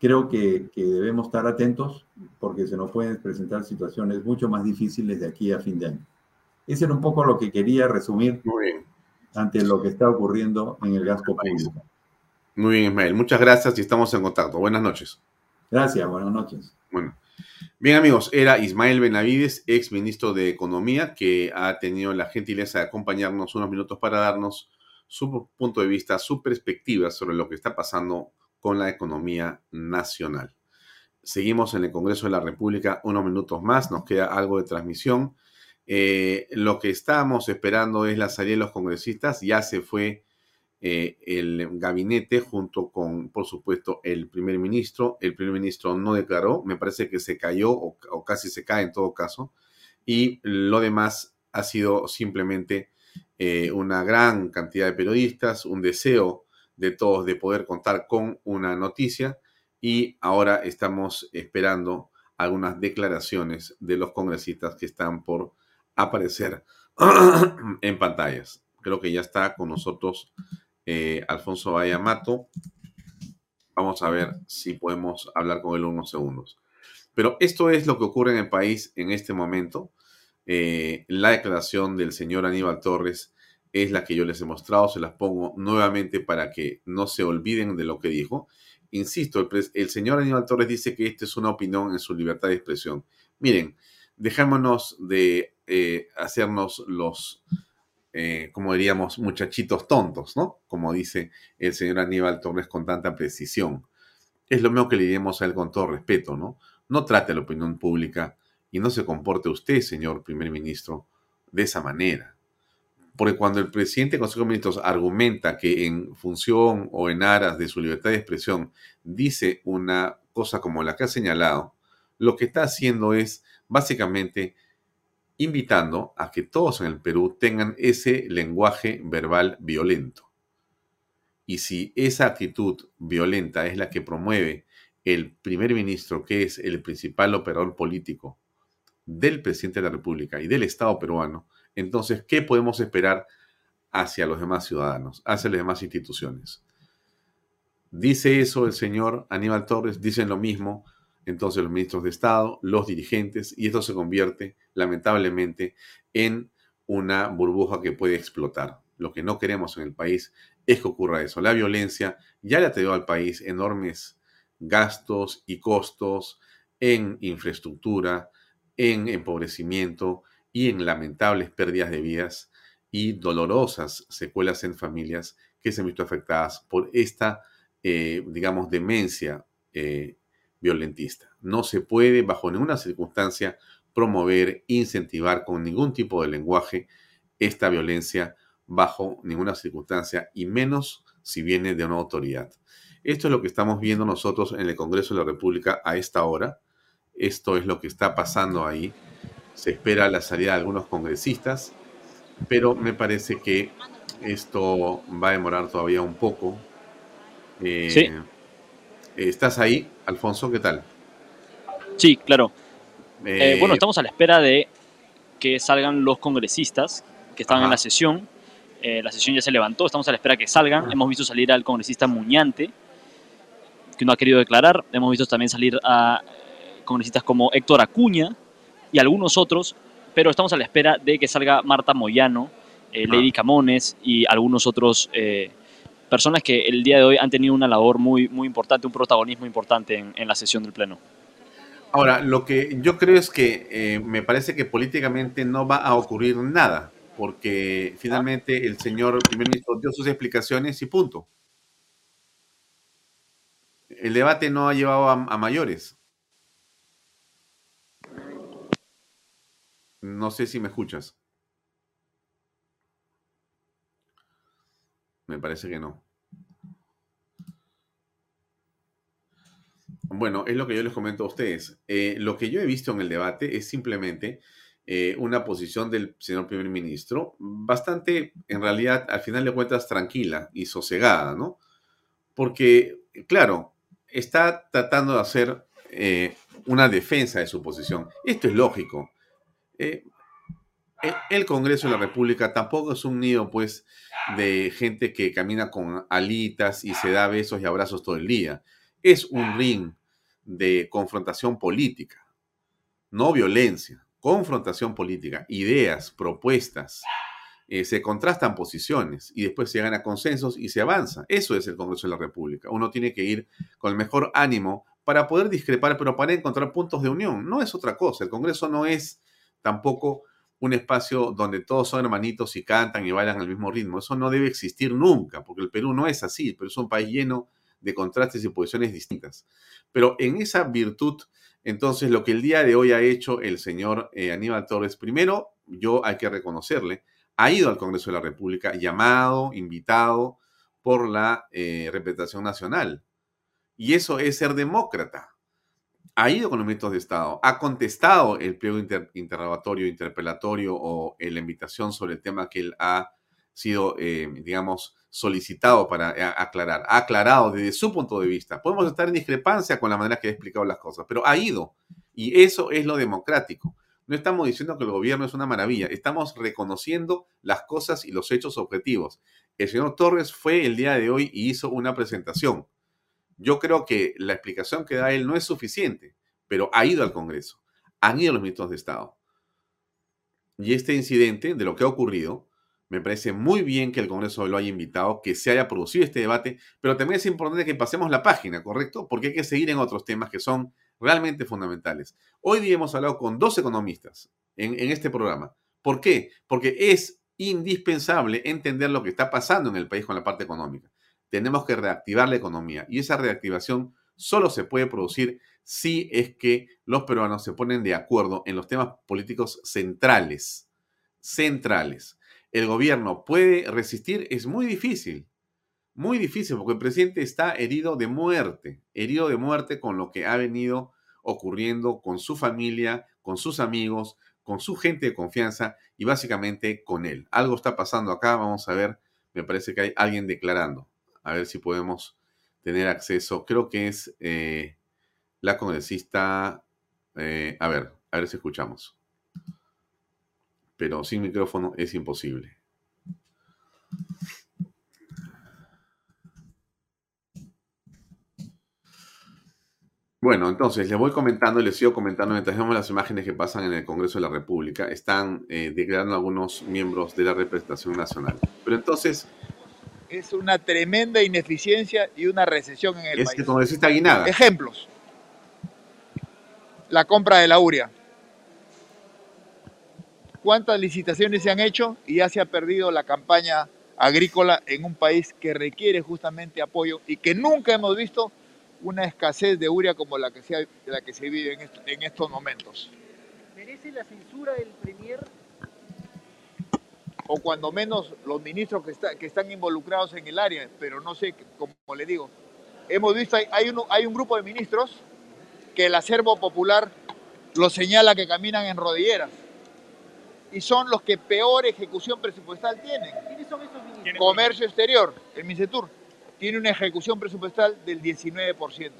creo que, que debemos estar atentos porque se nos pueden presentar situaciones mucho más difíciles de aquí a fin de año. Ese era un poco lo que quería resumir ante lo que está ocurriendo en el gasto público. Muy bien, Ismael. Muchas gracias y estamos en contacto. Buenas noches. Gracias, buenas noches. Bueno. Bien amigos, era Ismael Benavides, ex ministro de Economía, que ha tenido la gentileza de acompañarnos unos minutos para darnos su punto de vista, su perspectiva sobre lo que está pasando con la economía nacional. Seguimos en el Congreso de la República unos minutos más, nos queda algo de transmisión. Eh, lo que estábamos esperando es la salida de los congresistas. Ya se fue eh, el gabinete junto con, por supuesto, el primer ministro. El primer ministro no declaró, me parece que se cayó o, casi se cae en todo caso. Y lo demás ha sido simplemente eh, una gran cantidad de periodistas, un deseo de todos de poder contar con una noticia y ahora estamos esperando algunas declaraciones de los congresistas que están por aparecer [CLEARS THROAT] en pantallas. Creo que ya está con nosotros eh, Alfonso Mato. Vamos a ver si podemos hablar con él unos segundos. Pero esto es lo que ocurre en el país en este momento. Eh, la declaración del señor Aníbal Torres es la que yo les he mostrado, se las pongo nuevamente para que no se olviden de lo que dijo. Insisto, el, señor Aníbal Torres dice que esta es una opinión en su libertad de expresión. Miren, dejémonos de eh, hacernos los, eh, como diríamos, muchachitos tontos, ¿no? Como dice el señor Aníbal Torres con tanta precisión. Es lo mismo que le diremos a él con todo respeto, ¿no? No trate a la opinión pública y no se comporte usted, señor primer ministro, de esa manera. Porque cuando el presidente del Consejo de Ministros argumenta que en función o en aras de su libertad de expresión dice una cosa como la que ha señalado, lo que está haciendo es básicamente invitando a que todos en el Perú tengan ese lenguaje verbal violento. Y si esa actitud violenta es la que promueve el primer ministro, que es el principal operador político del presidente de la República y del Estado peruano, entonces, ¿qué podemos esperar hacia los demás ciudadanos, hacia las demás instituciones? Dice eso el señor Aníbal Torres, dicen lo mismo entonces los ministros de Estado, los dirigentes, y esto se convierte lamentablemente en una burbuja que puede explotar. Lo que no queremos en el país es que ocurra eso. La violencia ya le traído al país enormes gastos y costos en infraestructura, en empobrecimiento y en lamentables pérdidas de vidas y dolorosas secuelas en familias que se han visto afectadas por esta, eh, digamos, demencia eh, violentista. No se puede, bajo ninguna circunstancia, promover, incentivar con ningún tipo de lenguaje esta violencia bajo ninguna circunstancia y menos si viene de una autoridad. Esto es lo que estamos viendo nosotros en el Congreso de la República a esta hora. Esto es lo que está pasando ahí. Se espera la salida de algunos congresistas, pero me parece que esto va a demorar todavía un poco. Eh, sí. ¿Estás ahí, Alfonso? ¿Qué tal? Sí, claro. Eh, bueno, estamos a la espera de que salgan los congresistas que estaban en la sesión. Eh, la sesión ya se levantó, estamos a la espera que salgan. Hemos visto salir al congresista Muñante, que no ha querido declarar. Hemos visto también salir a congresistas como Héctor Acuña y algunos otros, pero estamos a la espera de que salga Marta Moyano, eh, Lady Camones y algunos otros personas que el día de hoy han tenido una labor muy, muy importante, un protagonismo importante en, la sesión del Pleno. Ahora, lo que yo creo es que eh, me parece que políticamente no va a ocurrir nada, porque finalmente el señor primer ministro dio sus explicaciones y punto. El debate no ha llevado a mayores. No sé si me escuchas. Me parece que no. Bueno, es lo que yo les comento a ustedes. Eh, lo que yo he visto en el debate es simplemente eh, una posición del señor primer ministro bastante, en realidad, al final de cuentas, tranquila y sosegada, ¿no? Porque, claro, está tratando de hacer eh, una defensa de su posición. Esto es lógico. El Congreso de la República tampoco es un nido, pues, de gente que camina con alitas y se da besos y abrazos todo el día. Es un ring de confrontación política, no violencia, confrontación política, ideas, propuestas. Eh, se contrastan posiciones y después se llegan a consensos y se avanza. Eso es el Congreso de la República. Uno tiene que ir con el mejor ánimo para poder discrepar, pero para encontrar puntos de unión. No es otra cosa. El Congreso no es tampoco un espacio donde todos son hermanitos y cantan y bailan al mismo ritmo. Eso no debe existir nunca, porque el Perú no es así. pero es un país lleno de contrastes y posiciones distintas. Pero en esa virtud, entonces, lo que el día de hoy ha hecho el señor eh, Aníbal Torres, primero, yo hay que reconocerle, ha ido al Congreso de la República llamado, invitado por la eh, representación nacional. Y eso es ser demócrata ha ido con los ministros de Estado, ha contestado el pliego interrogatorio, interpelatorio o la invitación sobre el tema que él ha sido, eh, digamos, solicitado para eh, aclarar, ha aclarado desde su punto de vista. Podemos estar en discrepancia con la manera que ha explicado las cosas, pero ha ido. Y eso es lo democrático. No estamos diciendo que el gobierno es una maravilla, estamos reconociendo las cosas y los hechos objetivos. El señor Torres fue el día de hoy y hizo una presentación. Yo creo que la explicación que da él no es suficiente, pero ha ido al Congreso, han ido los ministros de Estado. Y este incidente de lo que ha ocurrido me parece muy bien que el Congreso lo haya invitado, que se haya producido este debate, pero también es importante que pasemos la página, ¿correcto? Porque hay que seguir en otros temas que son realmente fundamentales. Hoy día hemos hablado con dos economistas en, este programa. ¿Por qué? Porque es indispensable entender lo que está pasando en el país con la parte económica. Tenemos que reactivar la economía y esa reactivación solo se puede producir si es que los peruanos se ponen de acuerdo en los temas políticos centrales. Centrales el gobierno puede resistir es muy difícil. Muy difícil porque el presidente está herido de muerte, herido de muerte con lo que ha venido ocurriendo con su familia, con sus amigos, con su gente de confianza y básicamente con él. Algo está pasando acá, vamos a ver, me parece que hay alguien declarando. A ver si podemos tener acceso. Creo que es eh, la congresista. Eh, a ver, a ver si escuchamos pero sin micrófono es imposible. Bueno, entonces les voy comentando les sigo comentando mientras vemos las imágenes que pasan en el Congreso de la República. Están eh, declarando algunos miembros de la representación nacional. Pero entonces... Es una tremenda ineficiencia y una recesión en el país. Es que congresista Aguinada. Ejemplos. La compra de la URIA cuántas licitaciones se han hecho y ya se ha perdido la campaña agrícola en un país que requiere justamente apoyo y que nunca hemos visto una escasez de urea como la que se, la que se vive en, estos momentos. ¿Merece la censura del Premier? O cuando menos los ministros que, que están involucrados en el área, pero no sé, como le digo, hemos visto, hay, hay, hay un grupo de ministros que el acervo popular lo señala que caminan en rodilleras y son los que peor ejecución presupuestal tienen. ¿Quiénes son esos ministros? Comercio exterior, el MINCETUR, tiene una ejecución presupuestal del 19%.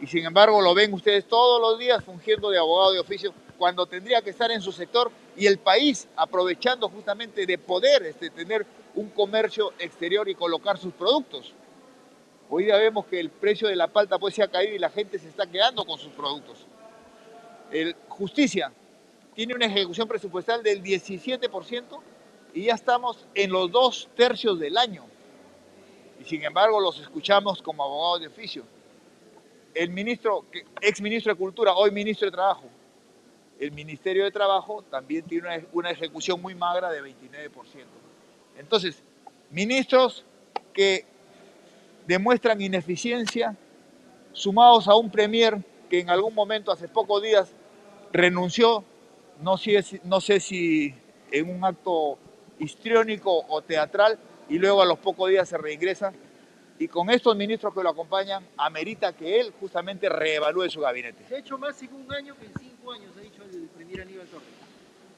Y sin embargo lo ven ustedes todos los días fungiendo de abogado de oficio cuando tendría que estar en su sector y el país aprovechando justamente de poder este, tener un comercio exterior y colocar sus productos. Hoy día vemos que el precio de la palta pues se ha caído y la gente se está quedando con sus productos. Justicia, tiene una ejecución presupuestal del 17% y ya estamos en los dos tercios del año. Y sin embargo los escuchamos como abogados de oficio. El ministro, ex ministro de Cultura, hoy ministro de Trabajo, el Ministerio de Trabajo también tiene una, ejecución muy magra de 29%. Entonces, ministros que demuestran ineficiencia, sumados a un premier que en algún momento, hace pocos días, renunció no sé, si en un acto histriónico o teatral, y luego a los pocos días se reingresa. Y con estos ministros que lo acompañan, amerita que él justamente reevalúe su gabinete. Se ha hecho más en un año que en cinco años, ha primer Aníbal Torres.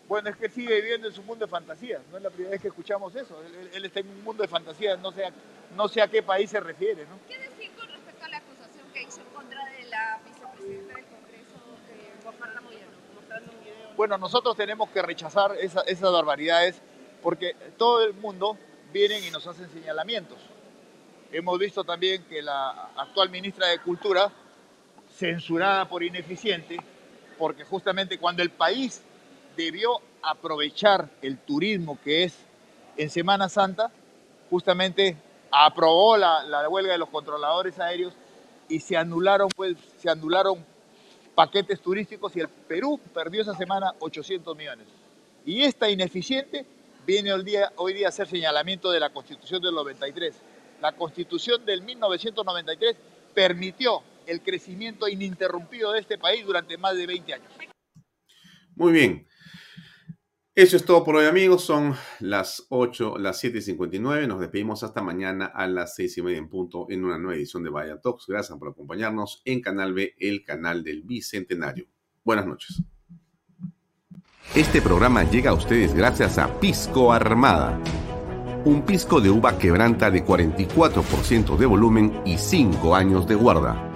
Bueno, es que sigue viviendo en su mundo de fantasías. No es la primera vez que escuchamos eso. Él, está en un mundo de fantasías, no sé, a, no sé a qué país se refiere. ¿no? ¿Qué decir con respecto a la acusación que hizo en contra de la vicepresidenta del Congreso, eh, Moyano? Bueno, nosotros tenemos que rechazar esas barbaridades porque todo el mundo vienen y nos hacen señalamientos. Hemos visto también que la actual ministra de Cultura, censurada por ineficiente, porque justamente cuando el país debió aprovechar el turismo que es en Semana Santa, justamente aprobó la, la huelga de los controladores aéreos y se anularon, pues, se anularon paquetes turísticos y el Perú perdió esa semana 800 millones. Y esta ineficiente viene hoy día, hoy día a ser señalamiento de la Constitución del 93. La Constitución del 1993 permitió el crecimiento ininterrumpido de este país durante más de 20 años. Muy bien. Eso es todo por hoy, amigos. Son las 8, las 7 y 59. Nos despedimos hasta mañana a las 6 y media en punto en una nueva edición de Vaya Talks. Gracias por acompañarnos en Canal B, el canal del Bicentenario. Buenas noches. Este programa llega a ustedes gracias a Pisco Armada. un pisco de uva quebranta de 44% de volumen y 5 años de guarda.